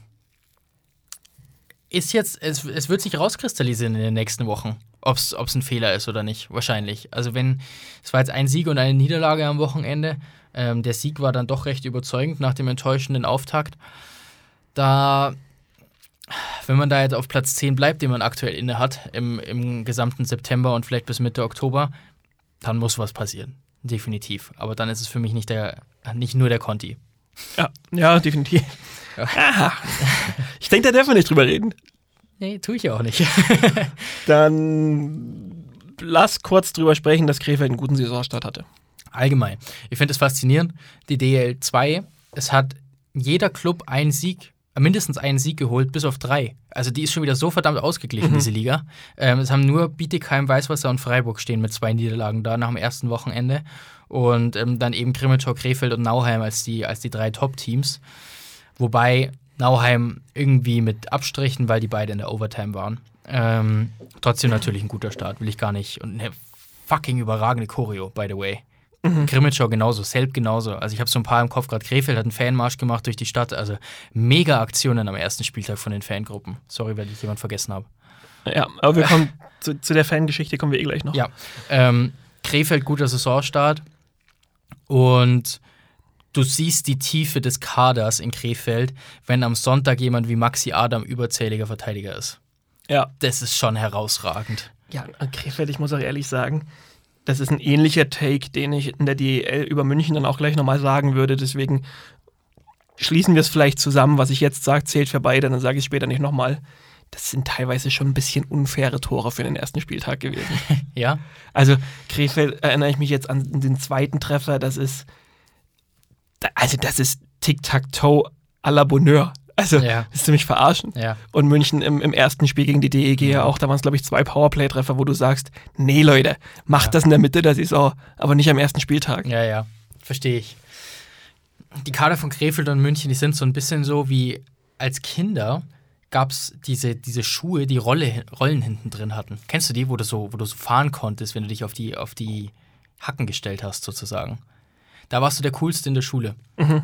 Ist jetzt, es, es wird sich rauskristallisieren in den nächsten Wochen, ob es ein Fehler ist oder nicht, wahrscheinlich. Also wenn, es war jetzt ein Sieg und eine Niederlage am Wochenende. Ähm, der Sieg war dann doch recht überzeugend nach dem enttäuschenden Auftakt. Da wenn man da jetzt auf Platz 10 bleibt, den man aktuell inne hat, im, im gesamten September und vielleicht bis Mitte Oktober, dann muss was passieren. Definitiv. Aber dann ist es für mich nicht, der, nicht nur der Conti. Ja, ja, definitiv. Ja. Aha. Ich denke, da dürfen wir nicht drüber reden. Nee, tue ich ja auch nicht. Dann lass kurz drüber sprechen, dass Krefeld einen guten Saisonstart hatte. Allgemein. Ich finde es faszinierend. Die DL2, es hat jeder Club einen Sieg, mindestens einen Sieg geholt, bis auf drei. Also die ist schon wieder so verdammt ausgeglichen, Mhm. diese Liga. Ähm, es haben nur Bietigheim, Weißwasser und Freiburg stehen mit zwei Niederlagen da nach dem ersten Wochenende. Und ähm, dann eben Grimmitschau, Krefeld und Nauheim als die, als die drei Top-Teams. Wobei Nauheim irgendwie mit Abstrichen, weil die beide in der Overtime waren. Ähm, trotzdem natürlich ein guter Start, will ich gar nicht. Und eine fucking überragende Choreo, by the way. Grimmitschau genauso, Selb genauso. Also ich habe so ein paar im Kopf, gerade Krefeld hat einen Fanmarsch gemacht durch die Stadt. Also mega Aktionen am ersten Spieltag von den Fangruppen. Sorry, wenn ich jemand vergessen habe. Ja, aber wir kommen zu, zu der Fangeschichte kommen wir eh gleich noch. Ja. Ähm, Krefeld guter Saisonstart. Und du siehst die Tiefe des Kaders in Krefeld, wenn am Sonntag jemand wie Maxi Adam überzähliger Verteidiger ist. ja. Das ist schon herausragend. Ja, Krefeld, ich muss auch ehrlich sagen, das ist ein ähnlicher Take, den ich in der DEL über München dann auch gleich nochmal sagen würde. Deswegen schließen wir es vielleicht zusammen. Was ich jetzt sage, zählt für beide, dann sage ich später nicht nochmal. Das sind teilweise schon ein bisschen unfaire Tore für den ersten Spieltag gewesen. Ja? Also Krefeld erinnere ich mich jetzt an den zweiten Treffer, das ist also das ist Tic-Tac-Toe à la Bonheur. Also Ja. willst du mich verarschen? Ja. Und München im, im ersten Spiel gegen die DEG ja auch, da waren es glaube ich zwei Powerplay-Treffer, wo du sagst, nee Leute, macht Ja. das in der Mitte der Saison, aber nicht am ersten Spieltag. Ja, ja. Verstehe ich. Die Kader von Krefeld und München, die sind so ein bisschen so wie als Kinder gab es diese, diese Schuhe, die Rolle, Rollen hinten drin hatten. Kennst du die, wo du so, wo du so fahren konntest, wenn du dich auf die, auf die Hacken gestellt hast, sozusagen? Da warst du der Coolste in der Schule.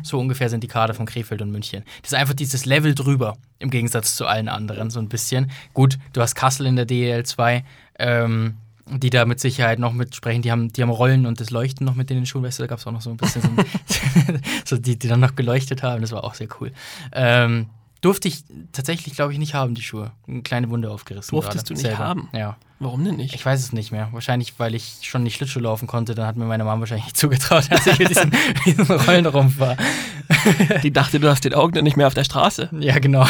So ungefähr sind die Kader von Krefeld und München. Das ist einfach dieses Level drüber, im Gegensatz zu allen anderen, so ein bisschen. Gut, du hast Kassel in der DEL 2, ähm, die da mit Sicherheit noch mitsprechen. Die haben, die haben Rollen und das Leuchten noch mit in den Schulen. Weißt du, da gab es auch noch so ein bisschen so, ein- so die, die dann noch geleuchtet haben. Das war auch sehr cool. Ähm, durfte ich tatsächlich, glaube ich, nicht haben, die Schuhe. Eine kleine Wunde aufgerissen. Durftest gerade du nicht selber. haben? Ja. Warum denn nicht? Ich weiß es nicht mehr. Wahrscheinlich, weil ich schon nicht Schlittschuh laufen konnte. Dann hat mir meine Mama wahrscheinlich nicht zugetraut, dass ich mit diesem, diesem Rollenrumpf war. Die dachte, du hast den Augen nicht mehr auf der Straße. Ja, genau.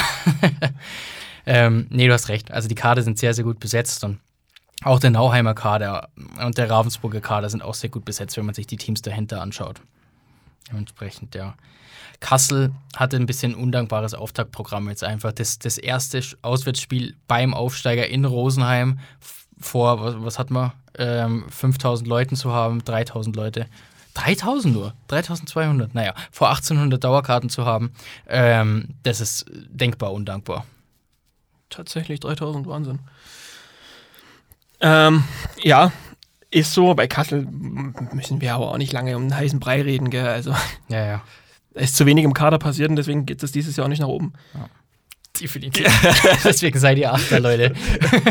ähm, nee, du hast recht. Also die Kader sind sehr, sehr gut besetzt und auch der Nauheimer Kader und der Ravensburger Kader sind auch sehr gut besetzt, wenn man sich die Teams dahinter anschaut. Dementsprechend, ja. Kassel hatte ein bisschen undankbares Auftaktprogramm jetzt einfach. Das, das erste Auswärtsspiel beim Aufsteiger in Rosenheim vor, was, was hat man, ähm, 5000 Leuten zu haben, 3000 Leute. 3000 nur, 3200, naja, vor 1800 Dauerkarten zu haben, ähm, das ist denkbar undankbar. Tatsächlich 3000, Wahnsinn. Ähm, ja, ist so. Bei Kassel müssen wir aber auch nicht lange um einen heißen Brei reden, gell? Also, Ja, ja. ist zu wenig im Kader passiert und deswegen geht es dieses Jahr auch nicht nach oben. Definitiv. Deswegen seid ihr Achter, Leute.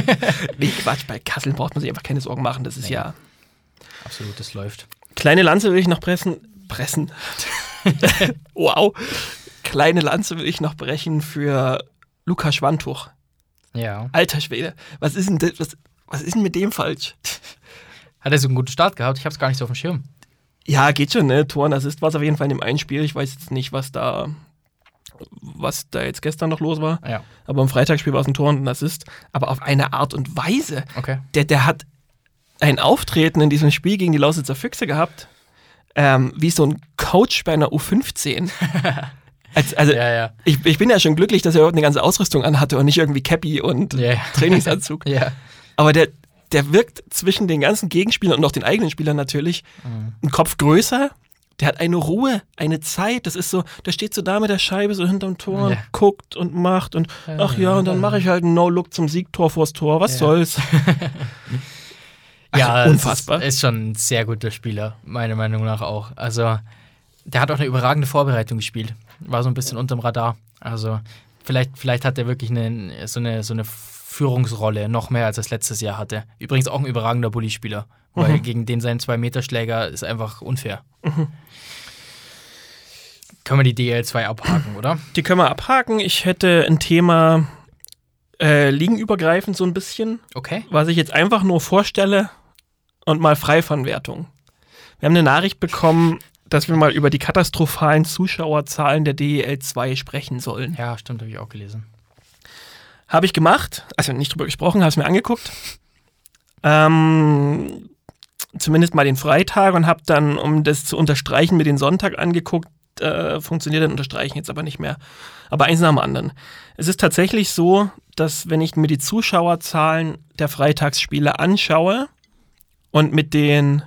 Nee, Quatsch, bei Kassel braucht man sich einfach keine Sorgen machen. Das ist Nee. ja. Absolut, das läuft. Kleine Lanze will ich noch pressen. Pressen. wow. Kleine Lanze will ich noch brechen für Lukas Schwantuch. Ja. Alter Schwede. Was ist denn das? Was, was ist denn mit dem falsch? Hat er so einen guten Start gehabt? Ich hab's gar nicht so auf dem Schirm. Ja, geht schon, ne? Tor und Assist war es auf jeden Fall in dem einen Spiel. Ich weiß jetzt nicht, was da, was da jetzt gestern noch los war. Ja. Aber im Freitagsspiel war es ein Tor und ein Assist. Aber auf eine Art und Weise. Okay. Der, der hat ein Auftreten in diesem Spiel gegen die Lausitzer Füchse gehabt, ähm, wie so ein Coach bei einer U15. Als, also, Ja, ja. ich, ich bin ja schon glücklich, dass er überhaupt eine ganze Ausrüstung anhatte und nicht irgendwie Cappy und ja. Trainingsanzug. Ja. Aber der, der wirkt zwischen den ganzen Gegenspielern und auch den eigenen Spielern natürlich ein Kopf größer. Der hat eine Ruhe, eine Zeit. Das ist so, der steht so da mit der Scheibe so hinterm Tor Ja. und guckt und macht und ach ja, und dann mache ich halt einen No-Look zum Siegtor vors Tor. Was Ja. soll's? Ja, Also es unfassbar. Ist, ist schon ein sehr guter Spieler, meiner Meinung nach auch. Also, der hat auch eine überragende Vorbereitung gespielt. War so ein bisschen unterm Radar. Also, vielleicht, vielleicht hat er wirklich eine, so, eine, so eine Führungsrolle, noch mehr als er es letztes Jahr hatte. Übrigens auch ein überragender Bully-Spieler, weil Mhm. gegen den sein Zwei-Meter-Schläger ist einfach unfair. Können wir die DL2 abhaken, oder? Die können wir abhaken. Ich hätte ein Thema äh, ligenübergreifend so ein bisschen, Okay. was ich jetzt einfach nur vorstelle und mal frei von Wertung. Wir haben eine Nachricht bekommen, dass wir mal über die katastrophalen Zuschauerzahlen der DEL 2 sprechen sollen. Ja, stimmt, habe ich auch gelesen. Habe ich gemacht, also nicht drüber gesprochen, habe es mir angeguckt. Ähm, zumindest mal den Freitag und habe dann, um das zu unterstreichen, mir den Sonntag angeguckt. Äh, funktioniert dann unterstreichen jetzt aber nicht mehr. Aber eins nach dem anderen. Es ist tatsächlich so, dass wenn ich mir die Zuschauerzahlen der Freitagsspiele anschaue und mit den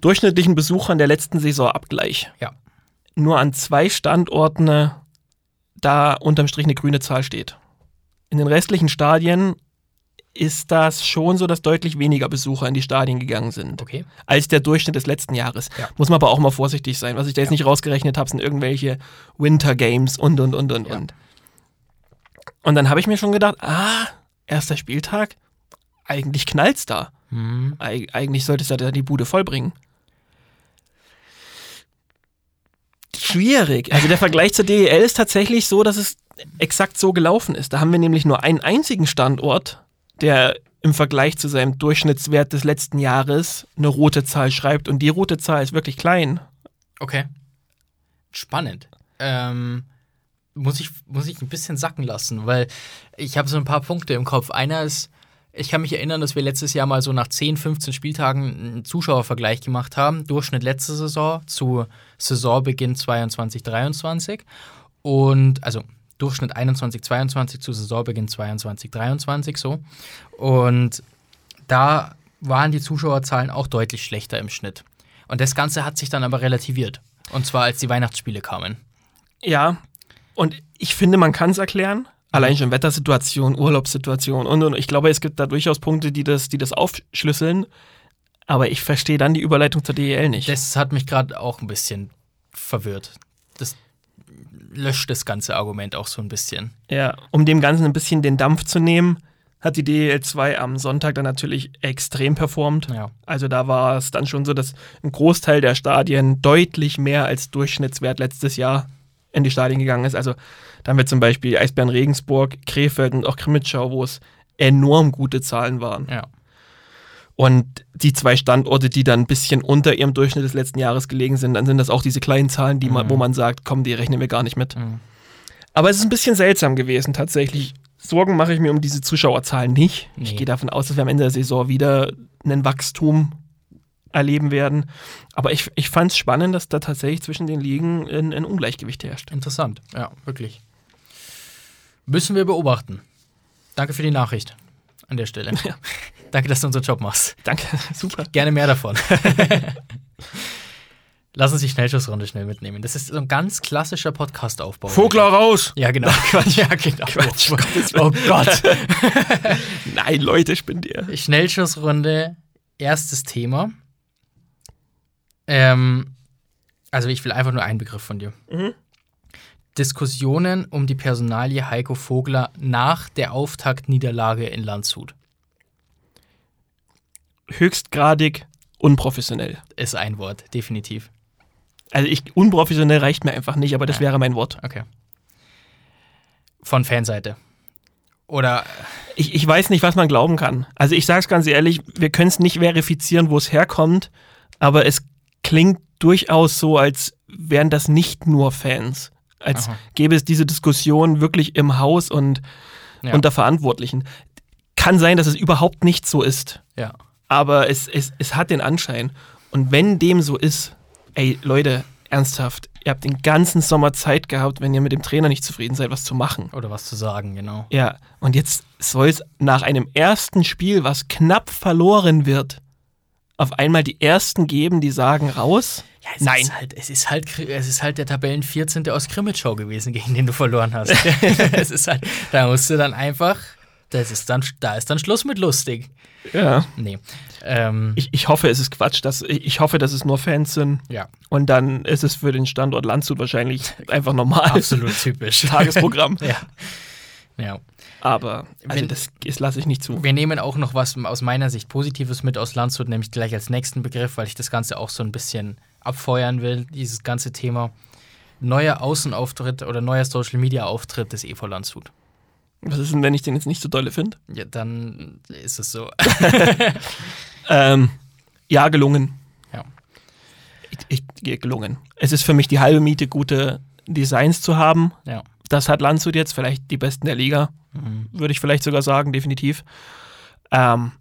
durchschnittlichen Besuchern der letzten Saison abgleiche, Ja. nur an zwei Standorten äh, da unterm Strich eine grüne Zahl steht. In den restlichen Stadien ist das schon so, dass deutlich weniger Besucher in die Stadien gegangen sind, Okay. als der Durchschnitt des letzten Jahres. Ja. Muss man aber auch mal vorsichtig sein. Was ich da jetzt nicht rausgerechnet habe, sind irgendwelche Winter Games und, und, und, und, Ja. und. Und dann habe ich mir schon gedacht, ah, erster Spieltag, eigentlich knallt's da. Hm. Eig eigentlich solltest du da die Bude vollbringen. Schwierig. Also der Vergleich zur DEL ist tatsächlich so, dass es exakt so gelaufen ist. Da haben wir nämlich nur einen einzigen Standort, der im Vergleich zu seinem Durchschnittswert des letzten Jahres eine rote Zahl schreibt. Und die rote Zahl ist wirklich klein. Okay. Spannend. Ähm, muss, ich, muss ich ein bisschen sacken lassen, weil ich habe so ein paar Punkte im Kopf. Einer ist, ich kann mich erinnern, dass wir letztes Jahr mal so nach 10, 15 Spieltagen einen Zuschauervergleich gemacht haben. Durchschnitt letzte Saison zu Saisonbeginn 22, 23. Und, also Durchschnitt 21, 22 zu Saisonbeginn 22, 23 so. Und da waren die Zuschauerzahlen auch deutlich schlechter im Schnitt. Und das Ganze hat sich dann aber relativiert. Und zwar als die Weihnachtsspiele kamen. Ja, und ich finde, man kann es erklären. Allein schon Wettersituation, Urlaubssituation und, und ich glaube, es gibt da durchaus Punkte, die das, die das aufschlüsseln. Aber ich verstehe dann die Überleitung zur DEL nicht. Das hat mich gerade auch ein bisschen verwirrt. Löscht das ganze Argument auch so ein bisschen. Ja, um dem Ganzen ein bisschen den Dampf zu nehmen, hat die DEL 2 am Sonntag dann natürlich extrem performt. Ja. Also da war es dann schon so, dass ein Großteil der Stadien deutlich mehr als Durchschnittswert letztes Jahr in die Stadien gegangen ist. Also da haben wir zum Beispiel Eisbären Regensburg, Krefeld und auch Krimitschau, wo es enorm gute Zahlen waren. Ja. Und die zwei Standorte, die dann ein bisschen unter ihrem Durchschnitt des letzten Jahres gelegen sind, dann sind das auch diese kleinen Zahlen, die man, Mhm. wo man sagt, komm, die rechnen wir gar nicht mit. Mhm. Aber es ist ein bisschen seltsam gewesen tatsächlich. Sorgen mache ich mir um diese Zuschauerzahlen nicht. Nee. Ich gehe davon aus, dass wir am Ende der Saison wieder ein Wachstum erleben werden. Aber ich, ich fand es spannend, dass da tatsächlich zwischen den Ligen ein, ein Ungleichgewicht herrscht. Interessant. Ja, wirklich. Müssen wir beobachten. Danke für die Nachricht an der Stelle. Ja. Danke, dass du unseren Job machst. Danke, super. Gerne mehr davon. Lass uns die Schnellschussrunde schnell mitnehmen. Das ist so ein ganz klassischer Podcast-Aufbau. raus! Ja, genau. ja, genau. Quatsch. Oh Gott. Nein, Leute, spinnt ihr. Schnellschussrunde, erstes Thema. Ähm, also ich will einfach nur einen Begriff von dir. Mhm. Diskussionen um die Personalie Heiko Vogler nach der Auftaktniederlage in Landshut. Höchstgradig unprofessionell. Ist ein Wort, definitiv. Also ich, unprofessionell reicht mir einfach nicht, aber das Ja. wäre mein Wort. Okay. Von Fanseite. Oder Ich, ich weiß nicht, was man glauben kann. Also ich sage es ganz ehrlich, wir können es nicht verifizieren, wo es herkommt, aber es klingt durchaus so, als wären das nicht nur Fans. Als Aha. gäbe es diese Diskussion wirklich im Haus und Ja. unter Verantwortlichen. Kann sein, dass es überhaupt nicht so ist, ja. aber es, es, es hat den Anschein. Und wenn dem so ist, ey Leute, ernsthaft, ihr habt den ganzen Sommer Zeit gehabt, wenn ihr mit dem Trainer nicht zufrieden seid, was zu machen. Oder was zu sagen, genau. Ja, und jetzt soll es nach einem ersten Spiel, was knapp verloren wird, auf einmal die ersten geben, die sagen raus. Ja, es Nein. Ist halt, es, ist halt, es ist halt der Tabellen 14. aus Krimitschau gewesen, gegen den du verloren hast. es ist halt, da musst du dann einfach, das ist dann, da ist dann Schluss mit lustig. Ja. Nee. Ähm, Ich, ich hoffe, es ist Quatsch. Dass, ich hoffe, dass es nur Fans sind. ja, Und dann ist es für den Standort Landshut wahrscheinlich einfach normal. absolut typisch. Tagesprogramm. ja. Ja. Aber also Wenn- das, das lasse ich nicht zu. Wir nehmen auch noch was aus meiner Sicht Positives mit aus Landshut, nämlich gleich als nächsten Begriff, weil ich das Ganze auch so ein bisschen abfeuern will, dieses ganze Thema. Neuer Außenauftritt oder neuer Social Media Auftritt des EV Landshut. Was ist denn, wenn ich den jetzt nicht so dolle finde? Ja, dann ist es so. Ähm, ja, gelungen. Ja. Ich, ich, gelungen. Es ist für mich die halbe Miete, gute Designs zu haben. Ja. Das hat Landshut jetzt, vielleicht die besten der Liga, Mhm. würde ich vielleicht sogar sagen, definitiv. Ähm,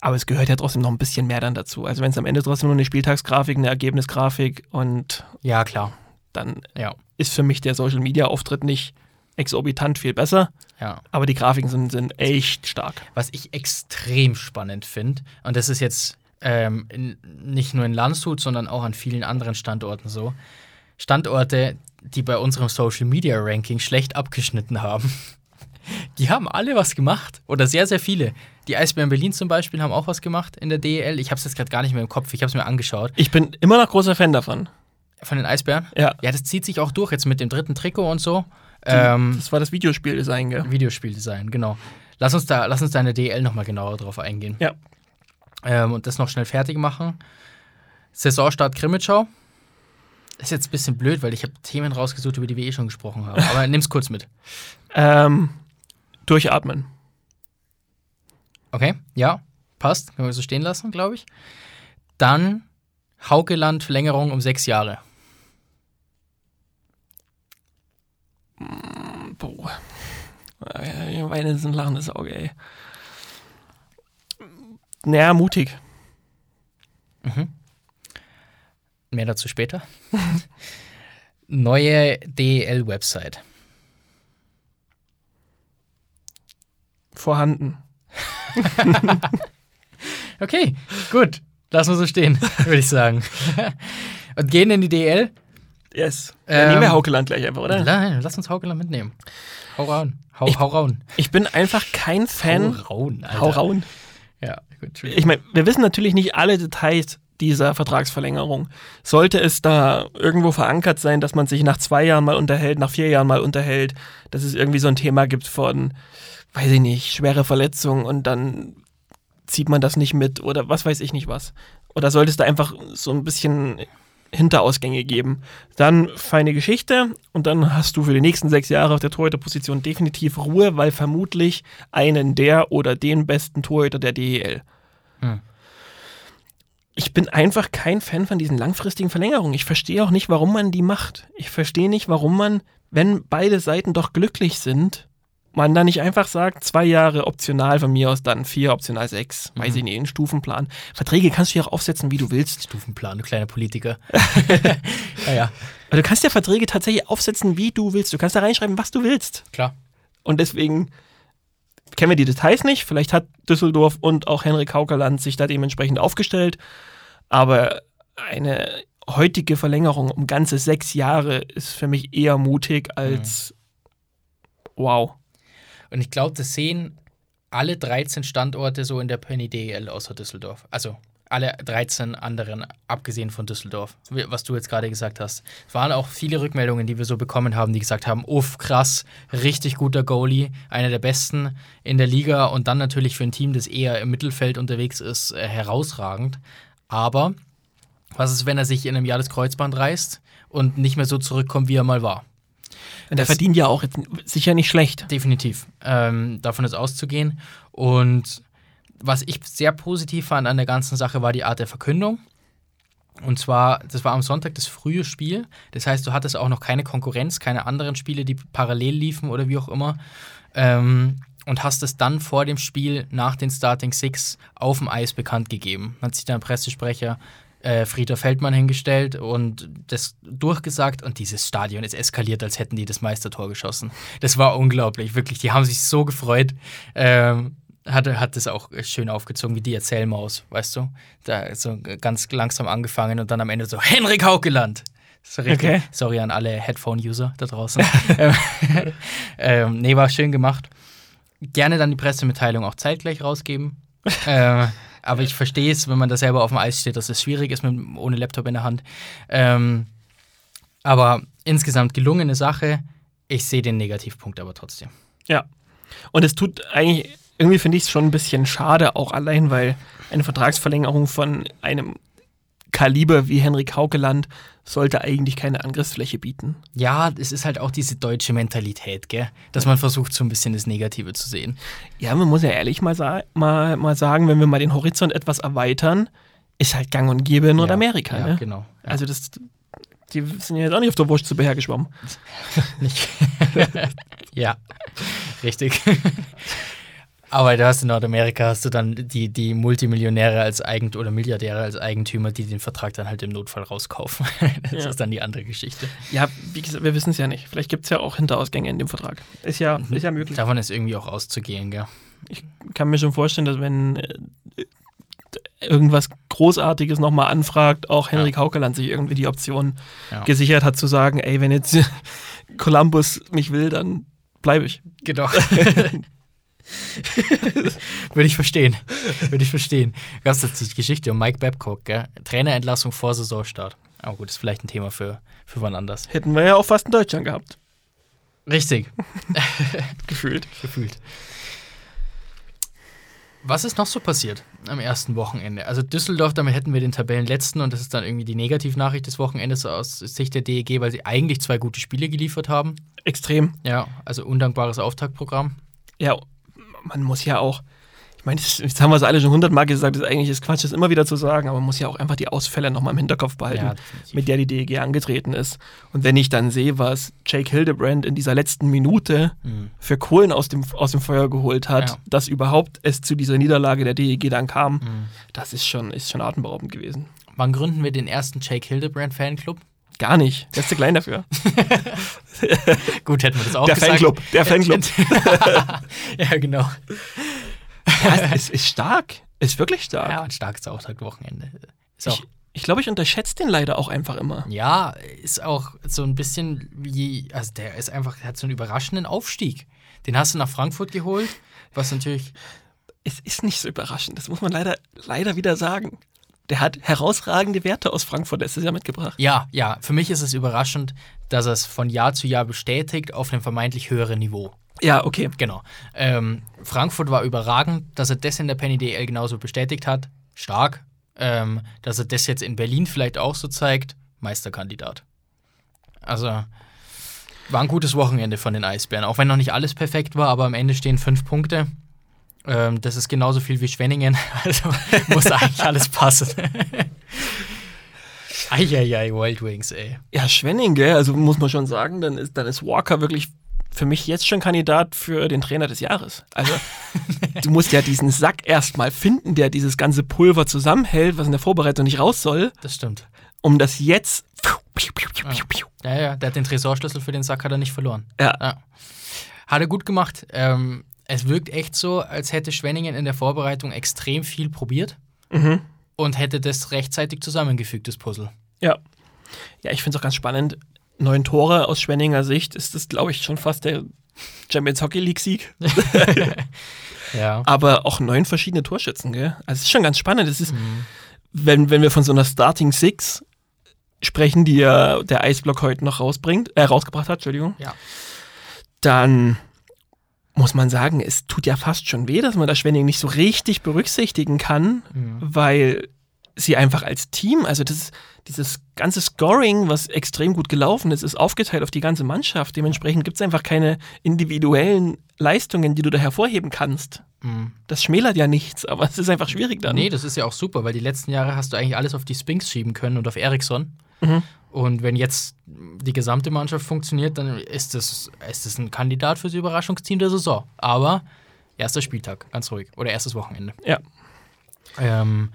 aber es gehört ja trotzdem noch ein bisschen mehr dann dazu. Also wenn es am Ende trotzdem nur eine Spieltagsgrafik, eine Ergebnisgrafik und Ja, klar. dann Ja. ist für mich der Social Media Auftritt nicht exorbitant viel besser, Ja. aber die Grafiken sind, sind echt stark. Was ich extrem spannend finde, und das ist jetzt ähm, in, nicht nur in Landshut, sondern auch an vielen anderen Standorten so. Standorte, die bei unserem Social Media Ranking schlecht abgeschnitten haben. Die haben alle was gemacht. Oder sehr, sehr viele. Die Eisbären Berlin zum Beispiel haben auch was gemacht in der DEL. Ich habe es jetzt gerade gar nicht mehr im Kopf. Ich habe es mir angeschaut. Ich bin immer noch großer Fan davon. Von den Eisbären. Ja, Ja, das zieht sich auch durch jetzt mit dem dritten Trikot und so. Ähm, das war das Videospieldesign, gell? Videospieldesign, genau. Lass uns da, lass uns da in der DL nochmal genauer drauf eingehen. Ja. Ähm, und das noch schnell fertig machen. Saisonstart Krimitschau. Ist jetzt ein bisschen blöd, weil ich habe Themen rausgesucht, über die wir eh schon gesprochen haben. Aber nimm's kurz mit. Ähm, durchatmen. Okay, ja, passt. Können wir so stehen lassen, glaube ich. Dann Haukeland Verlängerung um sechs Jahre. Boah. Äh, Weine ist ein lachendes Auge, ey. Naja, mutig. Mehr dazu später. Neue DEL-Website. Vorhanden. Okay, gut. Lassen wir so stehen, würde ich sagen. Und gehen in die DL. Yes. Ähm, Dann nehmen wir Haukeland gleich einfach, oder? Nein, lass uns Haukeland mitnehmen. Hau raun. Hau, Ich- hau raun. Ich bin einfach kein Fan. Hau raun, Alter. Hau raun. Ja, Entschuldigung. ich meine, wir wissen natürlich nicht alle Details dieser Vertragsverlängerung. Sollte es da irgendwo verankert sein, dass man sich nach zwei Jahren mal unterhält, nach vier Jahren mal unterhält, dass es irgendwie so ein Thema gibt von, weiß ich nicht, schwere Verletzung und dann zieht man das nicht mit oder was weiß ich nicht was. Oder sollte es da einfach so ein bisschen Hinterausgänge geben. Dann feine Geschichte und dann hast du für die nächsten sechs Jahre auf der Torhüterposition definitiv Ruhe, weil vermutlich einen der oder den besten Torhüter der DEL. Hm. Ich bin einfach kein Fan von diesen langfristigen Verlängerungen. Ich verstehe auch nicht, warum man die macht. Ich verstehe nicht, warum man, wenn beide Seiten doch glücklich sind, man dann nicht einfach sagt, zwei Jahre optional von mir aus, dann vier optional sechs, weiß Mhm. ich nicht, einen Stufenplan. Verträge kannst du ja auch aufsetzen, wie du willst. Stufenplan, du kleiner Politiker. ja, ja, Aber du kannst ja Verträge tatsächlich aufsetzen, wie du willst. Du kannst da reinschreiben, was du willst. klar. Und deswegen kennen wir die Details nicht. Vielleicht hat Düsseldorf und auch Henrik Haukerland sich da dementsprechend aufgestellt. Aber eine heutige Verlängerung um ganze sechs Jahre ist für mich eher mutig als wow. Und ich glaube, das sehen alle 13 Standorte so in der Penny DEL außer Düsseldorf. Also alle 13 anderen, abgesehen von Düsseldorf, was du jetzt gerade gesagt hast. Es waren auch viele Rückmeldungen, die wir so bekommen haben, die gesagt haben, uff, krass, richtig guter Goalie, einer der besten in der Liga und dann natürlich für ein Team, das eher im Mittelfeld unterwegs ist, äh, herausragend. Aber was ist, wenn er sich in einem Jahr das Kreuzband reißt und nicht mehr so zurückkommt, wie er mal war? Und der Das- verdient ja auch jetzt sicher nicht schlecht. Definitiv. Ähm, davon ist auszugehen. Und was ich sehr positiv fand an der ganzen Sache, war die Art der Verkündung. Und zwar, das war am Sonntag das frühe Spiel. Das heißt, du hattest auch noch keine Konkurrenz, keine anderen Spiele, die parallel liefen oder wie auch immer. Ähm, und hast es dann vor dem Spiel nach den Starting Six auf dem Eis bekannt gegeben. Hat sich dann Pressesprecher äh, Frieder Feldmann hingestellt und das durchgesagt und dieses Stadion ist eskaliert, als hätten die das Meistertor geschossen. Das war unglaublich, wirklich. Die haben sich so gefreut. Ähm, hat, hat das auch schön aufgezogen, wie die Erzählmaus, weißt du? Da so ganz langsam angefangen und dann am Ende so Henrik Haukeland. Okay. Sorry an alle Headphone-User da draußen. ähm, nee, war schön gemacht. Gerne dann die Pressemitteilung auch zeitgleich rausgeben. ähm, aber ich verstehe es, wenn man da selber auf dem Eis steht, dass es schwierig ist mit, ohne Laptop in der Hand. Ähm, aber insgesamt gelungene Sache. Ich sehe den Negativpunkt aber trotzdem. Ja. Und es tut eigentlich, irgendwie finde ich es schon ein bisschen schade, auch allein, weil eine Vertragsverlängerung von einem Kaliber wie Henrik Haukeland sollte eigentlich keine Angriffsfläche bieten. Ja, es ist halt auch diese deutsche Mentalität, gell? Dass man versucht, so ein bisschen das Negative zu sehen. Ja, man muss ja ehrlich mal, sa mal, mal sagen, wenn wir mal den Horizont etwas erweitern, ist halt gang und gäbe in Nordamerika. Ja, ne? genau. Ja. Also das, die sind ja jetzt auch nicht auf der Wurst zu geschwommen. Nicht. ja, richtig. Aber du hast in Nordamerika hast du dann die, die Multimillionäre als Eigentümer oder Milliardäre als Eigentümer, die den Vertrag dann halt im Notfall rauskaufen. Das Ja. ist dann die andere Geschichte. Ja, wie gesagt, wir wissen es ja nicht. Vielleicht gibt es ja auch Hinterausgänge in dem Vertrag. Ist ja, ist ja möglich. Davon ist irgendwie auch auszugehen, gell? Ich kann mir schon vorstellen, dass wenn äh, irgendwas Großartiges nochmal anfragt, auch Henrik Haukeland sich irgendwie die Option Ja. gesichert hat, zu sagen, ey, wenn jetzt Columbus mich will, dann bleibe ich. Genau. Würde ich verstehen. Würde ich verstehen. Jetzt die Geschichte um Mike Babcock, gell? Trainerentlassung vor Saisonstart. Aber gut, ist vielleicht ein Thema für, für wann anders. Hätten wir ja auch fast in Deutschland gehabt, Richtig, gefühlt. gefühlt. Was ist noch so passiert am ersten Wochenende? Also Düsseldorf, damit hätten wir den Tabellenletzten und das ist dann irgendwie die Negativnachricht des Wochenendes aus Sicht der DEG, weil sie eigentlich zwei gute Spiele geliefert haben. Extrem. Ja, also undankbares Auftaktprogramm. Ja, man muss ja auch, ich meine, das- jetzt haben wir es alle schon hundertmal gesagt, das ist eigentlich ist Quatsch, das immer wieder zu sagen, aber man muss ja auch einfach die Ausfälle nochmal im Hinterkopf behalten, Ja, mit der die DEG angetreten ist. Und wenn ich dann sehe, was Jake Hildebrand in dieser letzten Minute Mhm. für Kohlen aus dem, aus dem Feuer geholt hat, Ja. dass überhaupt es zu dieser Niederlage der DEG dann kam, Mhm. das ist schon, ist schon atemberaubend gewesen. Wann gründen wir den ersten Jake Hildebrand Fanclub? Gar nicht. Der ist zu klein dafür. Gut, hätten wir das auch Der gesagt. Fanclub, der Fanclub. ja, genau. Ja, es ist stark. Ist wirklich stark. Ja, ein starkes Auftaktwochenende. Ist auch, Ich, ich glaube, ich unterschätze den leider auch einfach immer. ja, ist auch so ein bisschen wie, also der ist einfach, der hat so einen überraschenden Aufstieg. Den hast du nach Frankfurt geholt, was natürlich es ist nicht so überraschend. Das muss man leider, leider wieder sagen. Der hat herausragende Werte aus Frankfurt letztes Jahr mitgebracht. Ja, ja, für mich ist es überraschend, dass er es von Jahr zu Jahr bestätigt auf einem vermeintlich höheren Niveau. Ja, okay. Genau. Ähm, Frankfurt war überragend, dass er das in der Penny DL genauso bestätigt hat. Stark. Ähm, dass er das jetzt in Berlin vielleicht auch so zeigt. Meisterkandidat. Also war ein gutes Wochenende von den Eisbären. Auch wenn noch nicht alles perfekt war, aber am Ende stehen fünf Punkte. Ähm, das ist genauso viel wie Schwenningen. Also muss eigentlich alles passen. Eieiei, Wild Wings, ey. Ja, Schwenning, gell? Also muss man schon sagen, dann ist, dann ist Walker wirklich für mich jetzt schon Kandidat für den Trainer des Jahres. Also du musst ja diesen Sack erstmal finden, der dieses ganze Pulver zusammenhält, was in der Vorbereitung nicht raus soll, Das stimmt. um das jetzt. Ja, ja, der hat den Tresorschlüssel für den Sack hat er nicht verloren. Ja. Ja. Hat er gut gemacht. Ähm, es wirkt echt so, als hätte Schwenningen in der Vorbereitung extrem viel probiert Mhm. und hätte das rechtzeitig zusammengefügt, das Puzzle. Ja. Ja, ich finde es auch ganz spannend. Neun Tore aus Schwenninger Sicht ist das, glaube ich, schon fast der Champions Hockey League-Sieg. Ja. Aber auch neun verschiedene Torschützen, gell? Also es ist schon ganz spannend. Es ist, wenn, wenn wir von so einer Starting Six sprechen, die ja der Eisblock heute noch rausbringt, äh, rausgebracht hat, Entschuldigung, Ja. dann muss man sagen, es tut ja fast schon weh, dass man das Schwenning nicht so richtig berücksichtigen kann, weil sie einfach als Team, also das, dieses ganze Scoring, was extrem gut gelaufen ist, ist aufgeteilt auf die ganze Mannschaft. Dementsprechend gibt es einfach keine individuellen Leistungen, die du da hervorheben kannst. Mhm. Das schmälert ja nichts, aber es ist einfach schwierig dann. Nee, das ist ja auch super, weil die letzten Jahre hast du eigentlich alles auf die Spinks schieben können und auf Ericsson. Mhm. Und wenn jetzt die gesamte Mannschaft funktioniert, dann ist das, ist das ein Kandidat fürs Überraschungsteam der Saison. Aber erster Spieltag, ganz ruhig. Oder erstes Wochenende. Ja. Ähm,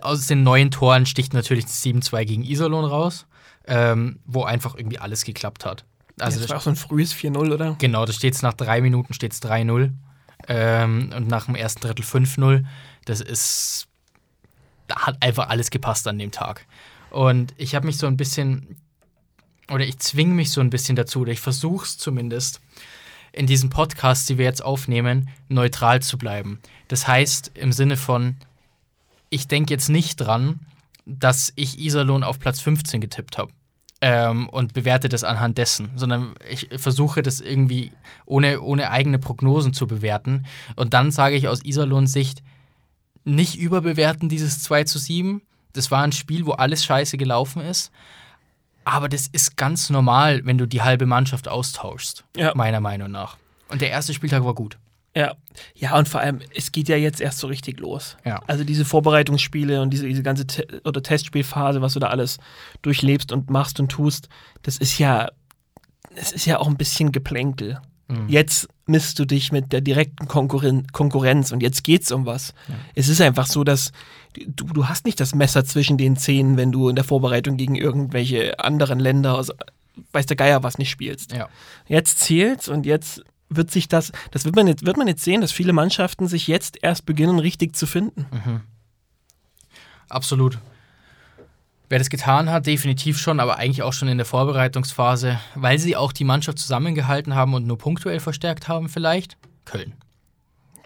aus den neuen Toren sticht natürlich das 7-2 gegen Iserlohn raus, ähm, wo einfach irgendwie alles geklappt hat. Also das das, war auch so ein frühes 4-0, oder? genau, da steht es nach drei Minuten steht's 3-0 ähm, und nach dem ersten Drittel 5-0. Das ist, da hat einfach alles gepasst an dem Tag. Und ich habe mich so ein bisschen, oder ich zwinge mich so ein bisschen dazu, oder ich versuche es zumindest, in diesen Podcasts, die wir jetzt aufnehmen, neutral zu bleiben. Das heißt, im Sinne von, ich denke jetzt nicht dran, dass ich Iserlohn auf Platz 15 getippt habe. Ähm, und bewerte das anhand dessen, sondern ich versuche das irgendwie ohne, ohne eigene Prognosen zu bewerten. Und dann sage ich aus Iserlohns Sicht, nicht überbewerten dieses 2 zu 7. Das war ein Spiel, wo alles scheiße gelaufen ist. Aber das ist ganz normal, wenn du die halbe Mannschaft austauschst, Ja. meiner Meinung nach. Und der erste Spieltag war gut. Ja. Ja, und vor allem, es geht ja jetzt erst so richtig los. Ja. Also diese Vorbereitungsspiele und diese, diese ganze Te oder Testspielphase, was du da alles durchlebst und machst und tust, das ist ja, das ist ja auch ein bisschen Geplänkel. Mhm. Jetzt misst du dich mit der direkten Konkurren Konkurrenz und jetzt geht's um was. Es ist einfach so, dass du, du hast nicht das Messer zwischen den Zähnen, wenn du in der Vorbereitung gegen irgendwelche anderen Länder, aus, weiß der Geier was nicht spielst. Ja. Jetzt zählt's und jetzt wird sich das, das wird man jetzt, wird man jetzt sehen, dass viele Mannschaften sich jetzt erst beginnen, richtig zu finden. Absolut. Wer das getan hat, definitiv schon, aber eigentlich auch schon in der Vorbereitungsphase, weil sie auch die Mannschaft zusammengehalten haben und nur punktuell verstärkt haben, vielleicht. Köln.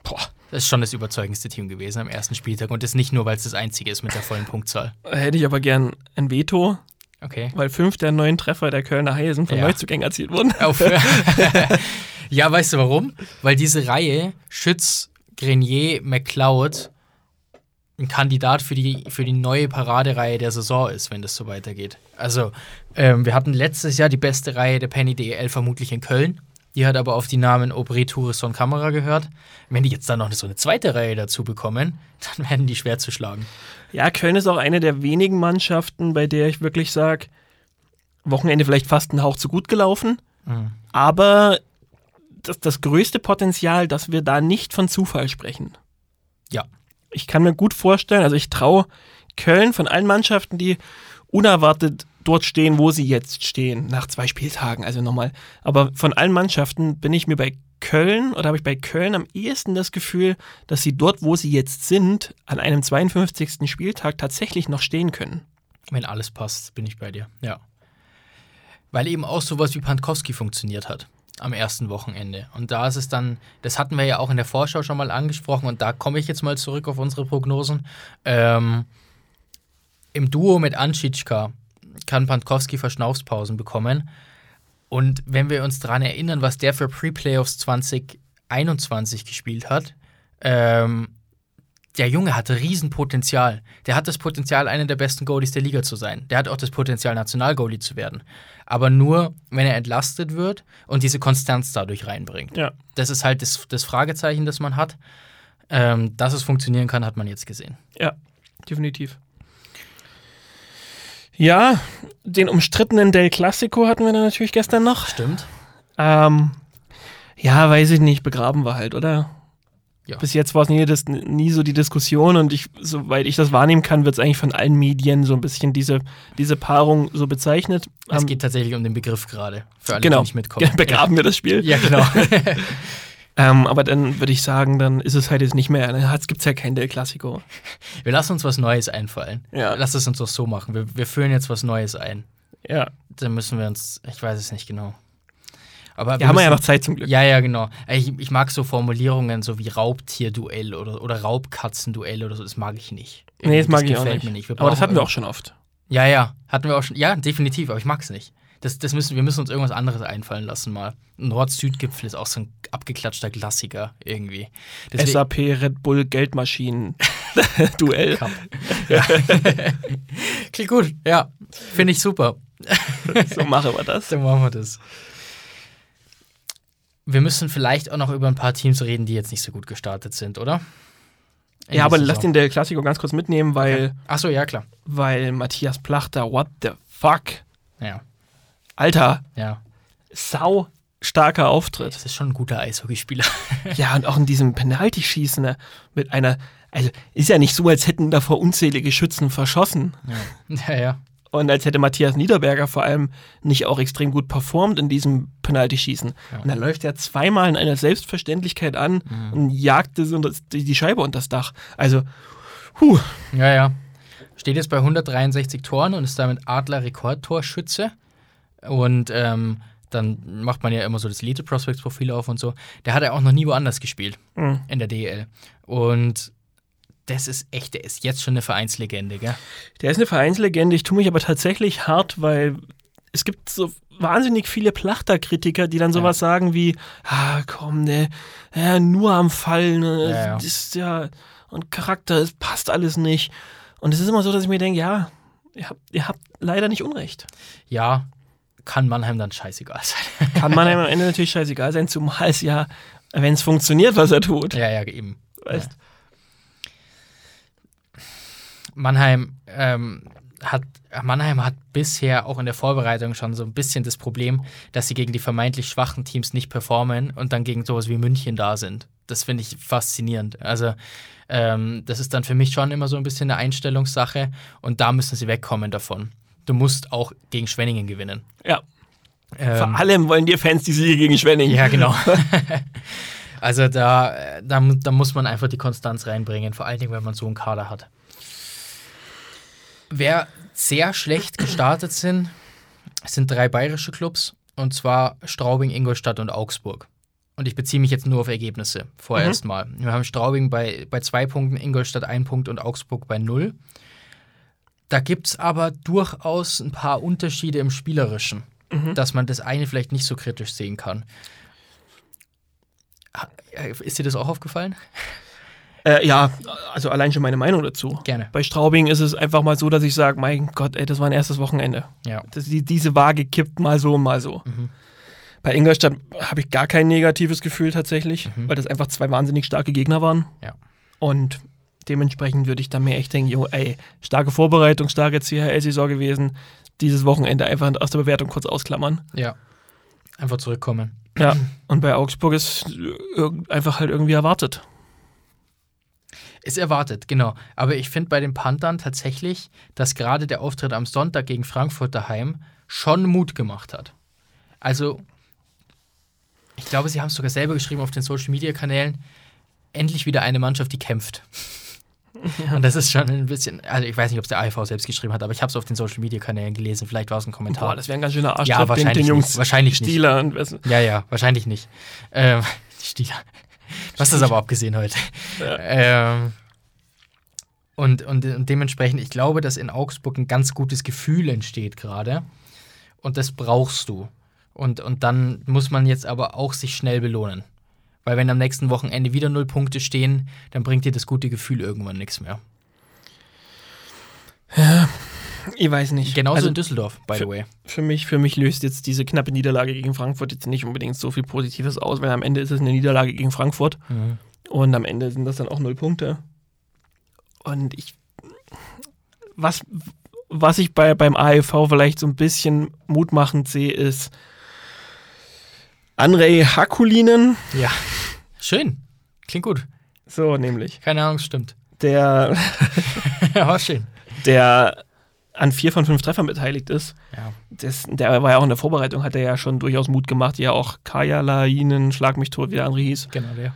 Boah, Das ist schon das überzeugendste Team gewesen am ersten Spieltag und das nicht nur, weil es das einzige ist mit der vollen Punktzahl. hätte ich aber gern ein Veto, Okay. weil fünf der neun Treffer der Kölner Haie sind von Ja. Neuzugängen erzielt worden. Auf. ja, weißt du warum? Weil diese Reihe Schütz, Grenier, McLeod ein Kandidat für die, für die neue Paradereihe der Saison ist, wenn das so weitergeht. Also, ähm, wir hatten letztes Jahr die beste Reihe der Penny DEL vermutlich in Köln. Die hat aber auf die Namen Aubrey, Tourisson, Kamera gehört. Wenn die jetzt dann noch so eine zweite Reihe dazu bekommen, dann werden die schwer zu schlagen. Ja, Köln ist auch eine der wenigen Mannschaften, bei der ich wirklich sage, Wochenende vielleicht fast ein Hauch zu gut gelaufen, Mhm. aber das, das größte Potenzial, dass wir da nicht von Zufall sprechen. Ja. Ich kann mir gut vorstellen, also ich traue Köln von allen Mannschaften, die unerwartet dort stehen, wo sie jetzt stehen, nach zwei Spieltagen, also nochmal. Aber von allen Mannschaften bin ich mir bei Köln oder habe ich bei Köln am ehesten das Gefühl, dass sie dort, wo sie jetzt sind, an einem 52. Spieltag tatsächlich noch stehen können. Wenn alles passt, bin ich bei dir. Ja. Weil eben auch sowas wie Pankowski funktioniert hat. Am ersten Wochenende. Und da ist es dann, das hatten wir ja auch in der Vorschau schon mal angesprochen und da komme ich jetzt mal zurück auf unsere Prognosen. Ähm, Im Duo mit Anschitschka kann Pankowski Verschnaufspausen bekommen. Und wenn wir uns daran erinnern, was der für Pre-Playoffs 2021 gespielt hat, ähm, der Junge hatte Riesenpotenzial. Der hat das Potenzial, einer der besten Goalies der Liga zu sein. Der hat auch das Potenzial, Nationalgoalie zu werden. Aber nur, wenn er entlastet wird und diese Konstanz dadurch reinbringt. Ja. Das ist halt das, das Fragezeichen, das man hat. Ähm, dass es funktionieren kann, hat man jetzt gesehen. Ja, definitiv. Ja, den umstrittenen Del Classico hatten wir dann natürlich gestern noch. Stimmt. Ähm, ja, weiß ich nicht, begraben wir halt, oder? Ja. Bis jetzt war es nie, das, nie so die Diskussion und ich, soweit ich das wahrnehmen kann, wird es eigentlich von allen Medien so ein bisschen diese, diese Paarung so bezeichnet. Es Ähm, geht tatsächlich um den Begriff gerade. Für alle, genau, die nicht mitkommen. begraben wir das Spiel. Ja, genau. Ähm, aber dann würde ich sagen, dann ist es halt jetzt nicht mehr, dann gibt es ja kein Del Classico. wir lassen uns was Neues einfallen. Ja. Lass es uns doch so machen. Wir, wir führen jetzt was Neues ein. Ja, Dann müssen wir uns, ich weiß es nicht genau. Aber wir haben wir ja noch Zeit zum Glück. Ja, ja, genau. Ich, ich mag so Formulierungen so wie Raubtierduell oder, oder Raubkatzenduell oder so. Das mag ich nicht. nee, das mag ich auch gefällt nicht. mir nicht. Aber das hatten wir auch schon oft. Ja, ja. Hatten wir auch schon. Ja, definitiv. Aber ich mag es nicht. Das, das müssen, wir müssen uns irgendwas anderes einfallen lassen mal. Ein Nord-Süd-Gipfel ist auch so ein abgeklatschter Klassiker irgendwie. Deswegen- SAP Red Bull Geldmaschinen Duell. Ja. Klingt gut. Ja, finde ich super. So machen wir das. Dann machen wir das. Wir müssen vielleicht auch noch über ein paar Teams reden, die jetzt nicht so gut gestartet sind, oder? In Ja, aber Saison. lass den Del Classico ganz kurz mitnehmen, weil, Achso, ja, klar. weil Matthias Plachter, what the fuck? Ja, Alter, ja. sau starker Auftritt. Das ist schon ein guter Eishockeyspieler. Ja, und auch in diesem Penaltyschießen ne, mit einer, also ist ja nicht so, als hätten davor unzählige Schützen verschossen. ja, ja. Und als hätte Matthias Niederberger vor allem nicht auch extrem gut performt in diesem Penaltyschießen. Ja. Und dann läuft er zweimal in einer Selbstverständlichkeit an und jagt die Scheibe unter das Dach. Also, huh, Ja, ja. Steht jetzt bei 163 Toren und ist damit Adler Rekordtorschütze. Und ähm, dann macht man ja immer so das Elite Prospects Profil auf und so. Der hat ja auch noch nie woanders gespielt Mhm. in der DEL. Und das ist echt, der ist jetzt schon eine Vereinslegende, gell? Der ist eine Vereinslegende. Ich tue mich aber tatsächlich hart, weil es gibt so wahnsinnig viele Plachterkritiker, die dann sowas sagen wie, ah, komm, ne, ja, nur am Fall, ne, Ja, ja. das ist ja, und Charakter, es passt alles nicht. Und es ist immer so, dass ich mir denke, ja, ihr habt, ihr habt leider nicht Unrecht. Ja, kann Mannheim dann scheißegal sein. Kann man einem am Ende natürlich scheißegal sein, zumal es ja, wenn es funktioniert, was er tut. ja, ja, eben. Weißt? Mannheim ähm, hat Mannheim hat bisher auch in der Vorbereitung schon so ein bisschen das Problem, dass sie gegen die vermeintlich schwachen Teams nicht performen und dann gegen sowas wie München da sind. Das finde ich faszinierend. Also ähm, das ist dann für mich schon immer so ein bisschen eine Einstellungssache und da müssen sie wegkommen davon. Du musst auch gegen Schwenningen gewinnen. Ja. Ähm, Vor allem wollen die Fans die Siege gegen Schwenning. ja, genau. also da, da, da muss man einfach die Konstanz reinbringen, vor allen Dingen, wenn man so einen Kader hat. Wer sehr schlecht gestartet sind, sind drei bayerische Clubs, und zwar Straubing, Ingolstadt und Augsburg. Und ich beziehe mich jetzt nur auf Ergebnisse vorerst mal. Wir haben Straubing bei, bei zwei Punkten, Ingolstadt ein Punkt und Augsburg bei null. Da gibt es aber durchaus ein paar Unterschiede im Spielerischen, dass man das eine vielleicht nicht so kritisch sehen kann. Äh, Ist dir das auch aufgefallen? Äh, ja, also allein schon meine Meinung dazu. Gerne. Bei Straubing ist es einfach mal so, dass ich sage, mein Gott, ey, das war ein erstes Wochenende. Ja. Das, die, diese Waage kippt mal so, mal so. Mhm. Bei Ingolstadt habe ich gar kein negatives Gefühl tatsächlich, Mhm. weil das einfach zwei wahnsinnig starke Gegner waren. Ja. Und dementsprechend würde ich dann mir echt denken, jo, ey, starke Vorbereitung, starke CHL-Saison gewesen. Dieses Wochenende einfach aus der Bewertung kurz ausklammern. Ja. Einfach zurückkommen. Ja. Und bei Augsburg ist einfach halt irgendwie erwartet. Ist erwartet, genau. Aber ich finde bei den Panthern tatsächlich, dass gerade der Auftritt am Sonntag gegen Frankfurt daheim schon Mut gemacht hat. Also, ich glaube, sie haben es sogar selber geschrieben auf den Social Media Kanälen. Endlich wieder eine Mannschaft, die kämpft. Und das ist schon ein bisschen, also ich weiß nicht, ob es der AIV selbst geschrieben hat, aber ich habe es auf den Social Media Kanälen gelesen. Vielleicht war es ein Kommentar. Boah, das wäre ein ganz schöner Arsch Ja, den, wahrscheinlich den Jungs nicht. Wahrscheinlich nicht. Stieler was. Ja, ja, wahrscheinlich nicht. Ähm, Stieler. Du hast das aber abgesehen heute. Ähm, und, und, und dementsprechend, ich glaube, dass in Augsburg ein ganz gutes Gefühl entsteht gerade. Und das brauchst du. Und, und dann muss man jetzt aber auch sich schnell belohnen. Weil wenn am nächsten Wochenende wieder null Punkte stehen, dann bringt dir das gute Gefühl irgendwann nichts mehr. Ich weiß nicht. Genauso also in Düsseldorf, by the way. für mich, für mich löst jetzt diese knappe Niederlage gegen Frankfurt jetzt nicht unbedingt so viel Positives aus, weil am Ende ist es eine Niederlage gegen Frankfurt Mhm. und am Ende sind das dann auch null Punkte. Und ich, was, was ich bei, beim AEV vielleicht so ein bisschen mutmachend sehe, ist Andrei Hakulinen, Ja. Schön. Klingt gut. so nämlich, Keine Ahnung, stimmt. der, Aber schön. der an vier von fünf Treffern beteiligt ist. Ja. Das, der war ja auch in der Vorbereitung, hat er ja schon durchaus Mut gemacht, ja auch Kaya Lainen, Schlag mich tot, wie der andere hieß. Genau, der.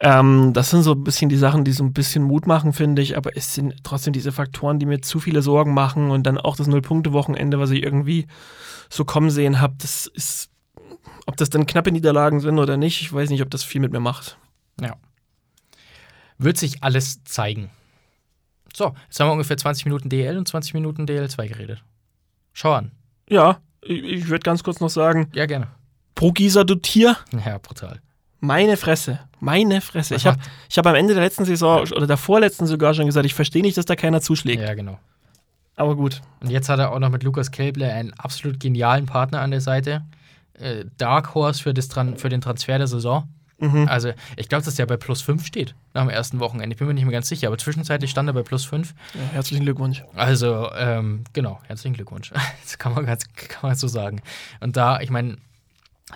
Ähm, das sind so ein bisschen die Sachen, die so ein bisschen Mut machen, finde ich, aber es sind trotzdem diese Faktoren, die mir zu viele Sorgen machen und dann auch das Null-Punkte-Wochenende, was ich irgendwie so kommen sehen habe, das ist, ob das dann knappe Niederlagen sind oder nicht, ich weiß nicht, ob das viel mit mir macht. Ja. Wird sich alles zeigen. So, jetzt haben wir ungefähr 20 Minuten DL und 20 Minuten DL2 geredet. Schau an. Ja, ich, ich würde ganz kurz noch sagen, Ja, gerne. pro Gieser, du Tier, Ja, brutal. meine Fresse, meine Fresse. Was Ich habe hab am Ende der letzten Saison oder der vorletzten sogar schon gesagt, ich verstehe nicht, dass da keiner zuschlägt. Ja, genau. Aber gut. Und jetzt hat er auch noch mit Lukas Kelble einen absolut genialen Partner an der Seite. Äh, Dark Horse für, das Tran für den Transfer der Saison. Mhm. Also, ich glaube, dass der bei plus 5 steht nach dem ersten Wochenende. Ich bin mir nicht mehr ganz sicher, aber zwischenzeitlich stand er bei plus 5. Ja, herzlichen Glückwunsch. Also, ähm, genau, herzlichen Glückwunsch. Das kann man, ganz, kann man so sagen. Und da, ich meine,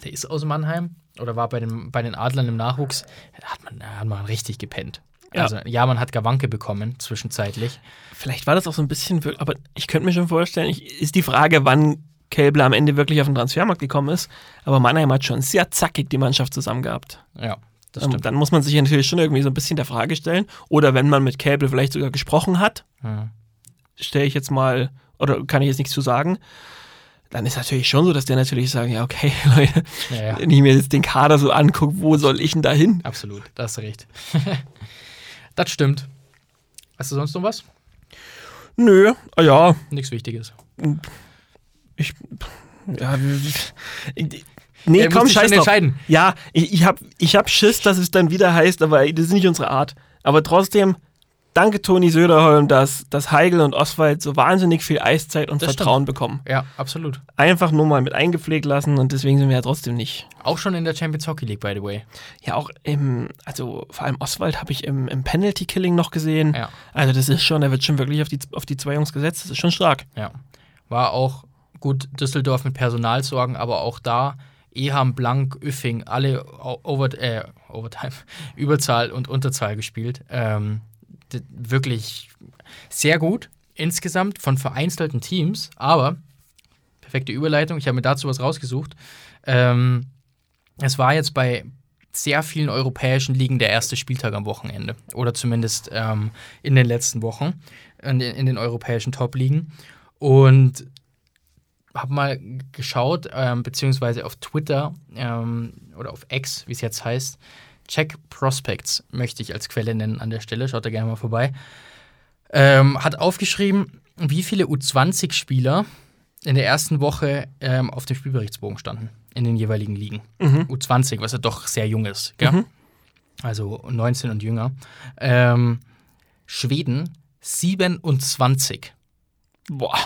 der ist aus Mannheim oder war bei den, bei den Adlern im Nachwuchs, da hat man, da hat man richtig gepennt. Ja. Also, ja, man hat Gawanke bekommen, zwischenzeitlich. Vielleicht war das auch so ein bisschen, aber ich könnte mir schon vorstellen, ich, ist die Frage, wann Kälbler am Ende wirklich auf den Transfermarkt gekommen ist. Aber Mannheim hat schon sehr zackig die Mannschaft zusammen gehabt. Ja, das Ähm, stimmt. Dann muss man sich natürlich schon irgendwie so ein bisschen der Frage stellen. Oder wenn man mit Kälbler vielleicht sogar gesprochen hat, Ja. stelle ich jetzt mal, oder kann ich jetzt nichts zu sagen, dann ist natürlich schon so, dass der natürlich sagen, ja, okay, Leute, Ja, ja. wenn ich mir jetzt den Kader so angucke, wo soll ich denn da hin? Absolut, da hast du recht. das stimmt. Hast du sonst noch was? Nö, ah ja, Nichts Wichtiges. Ich, ja, ich, nee, komm, scheiß drauf. entscheiden. Ja, ich, ich habe ich hab Schiss, dass es dann wieder heißt, aber das ist nicht unsere Art. Aber trotzdem, danke Toni Söderholm, dass, dass Heigl und Oswald so wahnsinnig viel Eiszeit und Das Vertrauen bekommen. Ja, absolut. Einfach nur mal mit eingepflegt lassen und deswegen sind wir ja trotzdem nicht. Auch schon in der Champions Hockey League, by the way. Ja, auch im, also vor allem Oswald habe ich im, im Penalty-Killing noch gesehen. Ja. Also das ist schon, er wird schon wirklich auf die, auf die zwei Jungs gesetzt, das ist schon stark. Ja. War auch gut Düsseldorf mit Personalsorgen, aber auch da Eham, Blank, Üffing, alle over, äh, Overtime, Überzahl und Unterzahl gespielt. Ähm, wirklich sehr gut insgesamt von vereinzelten Teams, aber perfekte Überleitung. Ich habe mir dazu was rausgesucht. Ähm, es war jetzt bei sehr vielen europäischen Ligen der erste Spieltag am Wochenende oder zumindest ähm, in den letzten Wochen in in den europäischen Top-Ligen. Und habe mal geschaut, ähm, beziehungsweise auf Twitter ähm, oder auf X, wie es jetzt heißt, Check Prospects möchte ich als Quelle nennen an der Stelle. Schaut da gerne mal vorbei. Ähm, hat aufgeschrieben, wie viele U20-Spieler in der ersten Woche ähm, auf dem Spielberichtsbogen standen in den jeweiligen Ligen. Mhm. U20, was ja doch sehr jung ist. Mhm. Also 19 und jünger. Ähm, Schweden 27. Boah,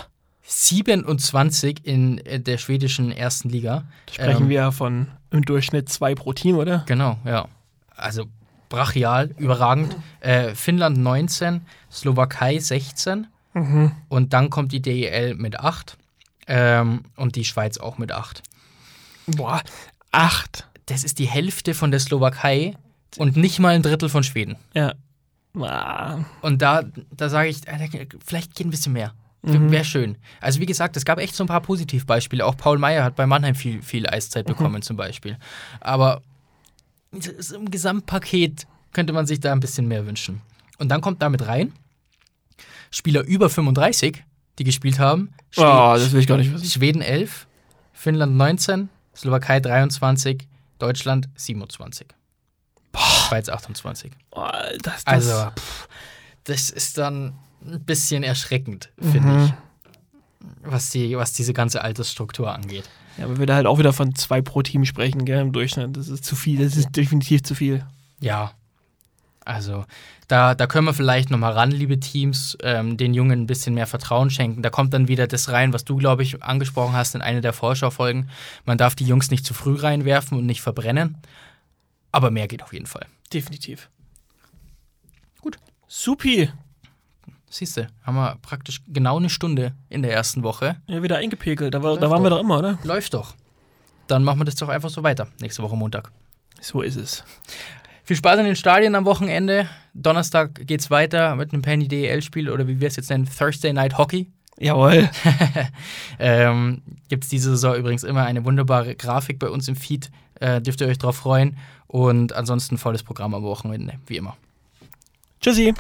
27 in äh, der schwedischen ersten Liga. da sprechen Ähm, wir ja von im Durchschnitt zwei pro Team, oder? Genau, ja. Also brachial, überragend. Äh, Finnland 19, Slowakei 16 Mhm. und dann kommt die DEL mit 8 ähm, und die Schweiz auch mit 8. Boah, acht. Das ist die Hälfte von der Slowakei und nicht mal ein Drittel von Schweden. Ja. Ah, Und da, da sage ich, vielleicht geht ein bisschen mehr. Mhm. Wäre schön. Also wie gesagt, es gab echt so ein paar Positivbeispiele. Auch Paul Meyer hat bei Mannheim viel, viel Eiszeit bekommen zum Beispiel. Aber im Gesamtpaket könnte man sich da ein bisschen mehr wünschen. Und dann kommt damit rein Spieler über 35, die gespielt haben. Schwe Oh, das will ich gar nicht wissen. Schweden 11, Finnland 19, Slowakei 23, Deutschland 27. Schweiz 28. Oh, das, das, Also, pff, das ist dann ein bisschen erschreckend, finde ich. Was, die, was diese ganze Altersstruktur angeht. Ja, aber wir da halt auch wieder von zwei pro Team sprechen, gell, im Durchschnitt. Das ist zu viel, das ist definitiv zu viel. Ja. Also, da, da können wir vielleicht nochmal ran, liebe Teams, ähm, den Jungen ein bisschen mehr Vertrauen schenken. Da kommt dann wieder das rein, was du, glaube ich, angesprochen hast in einer der Vorschaufolgen. Man darf die Jungs nicht zu früh reinwerfen und nicht verbrennen. Aber mehr geht auf jeden Fall. Definitiv. Gut. Supi. Siehst du, haben wir praktisch genau eine Stunde in der ersten Woche. Ja, wieder eingepegelt. Da, war, da waren wir doch. doch immer, oder? Läuft doch. Dann machen wir das doch einfach so weiter. Nächste Woche Montag. So ist es. Viel Spaß in den Stadien am Wochenende. Donnerstag geht's weiter mit einem Penny DEL-Spiel oder wie wir es jetzt nennen, Thursday Night Hockey. Jawohl. ähm, Gibt es diese Saison übrigens immer eine wunderbare Grafik bei uns im Feed. Äh, dürft ihr euch drauf freuen. Und ansonsten volles Programm am Wochenende, wie immer. Tschüssi.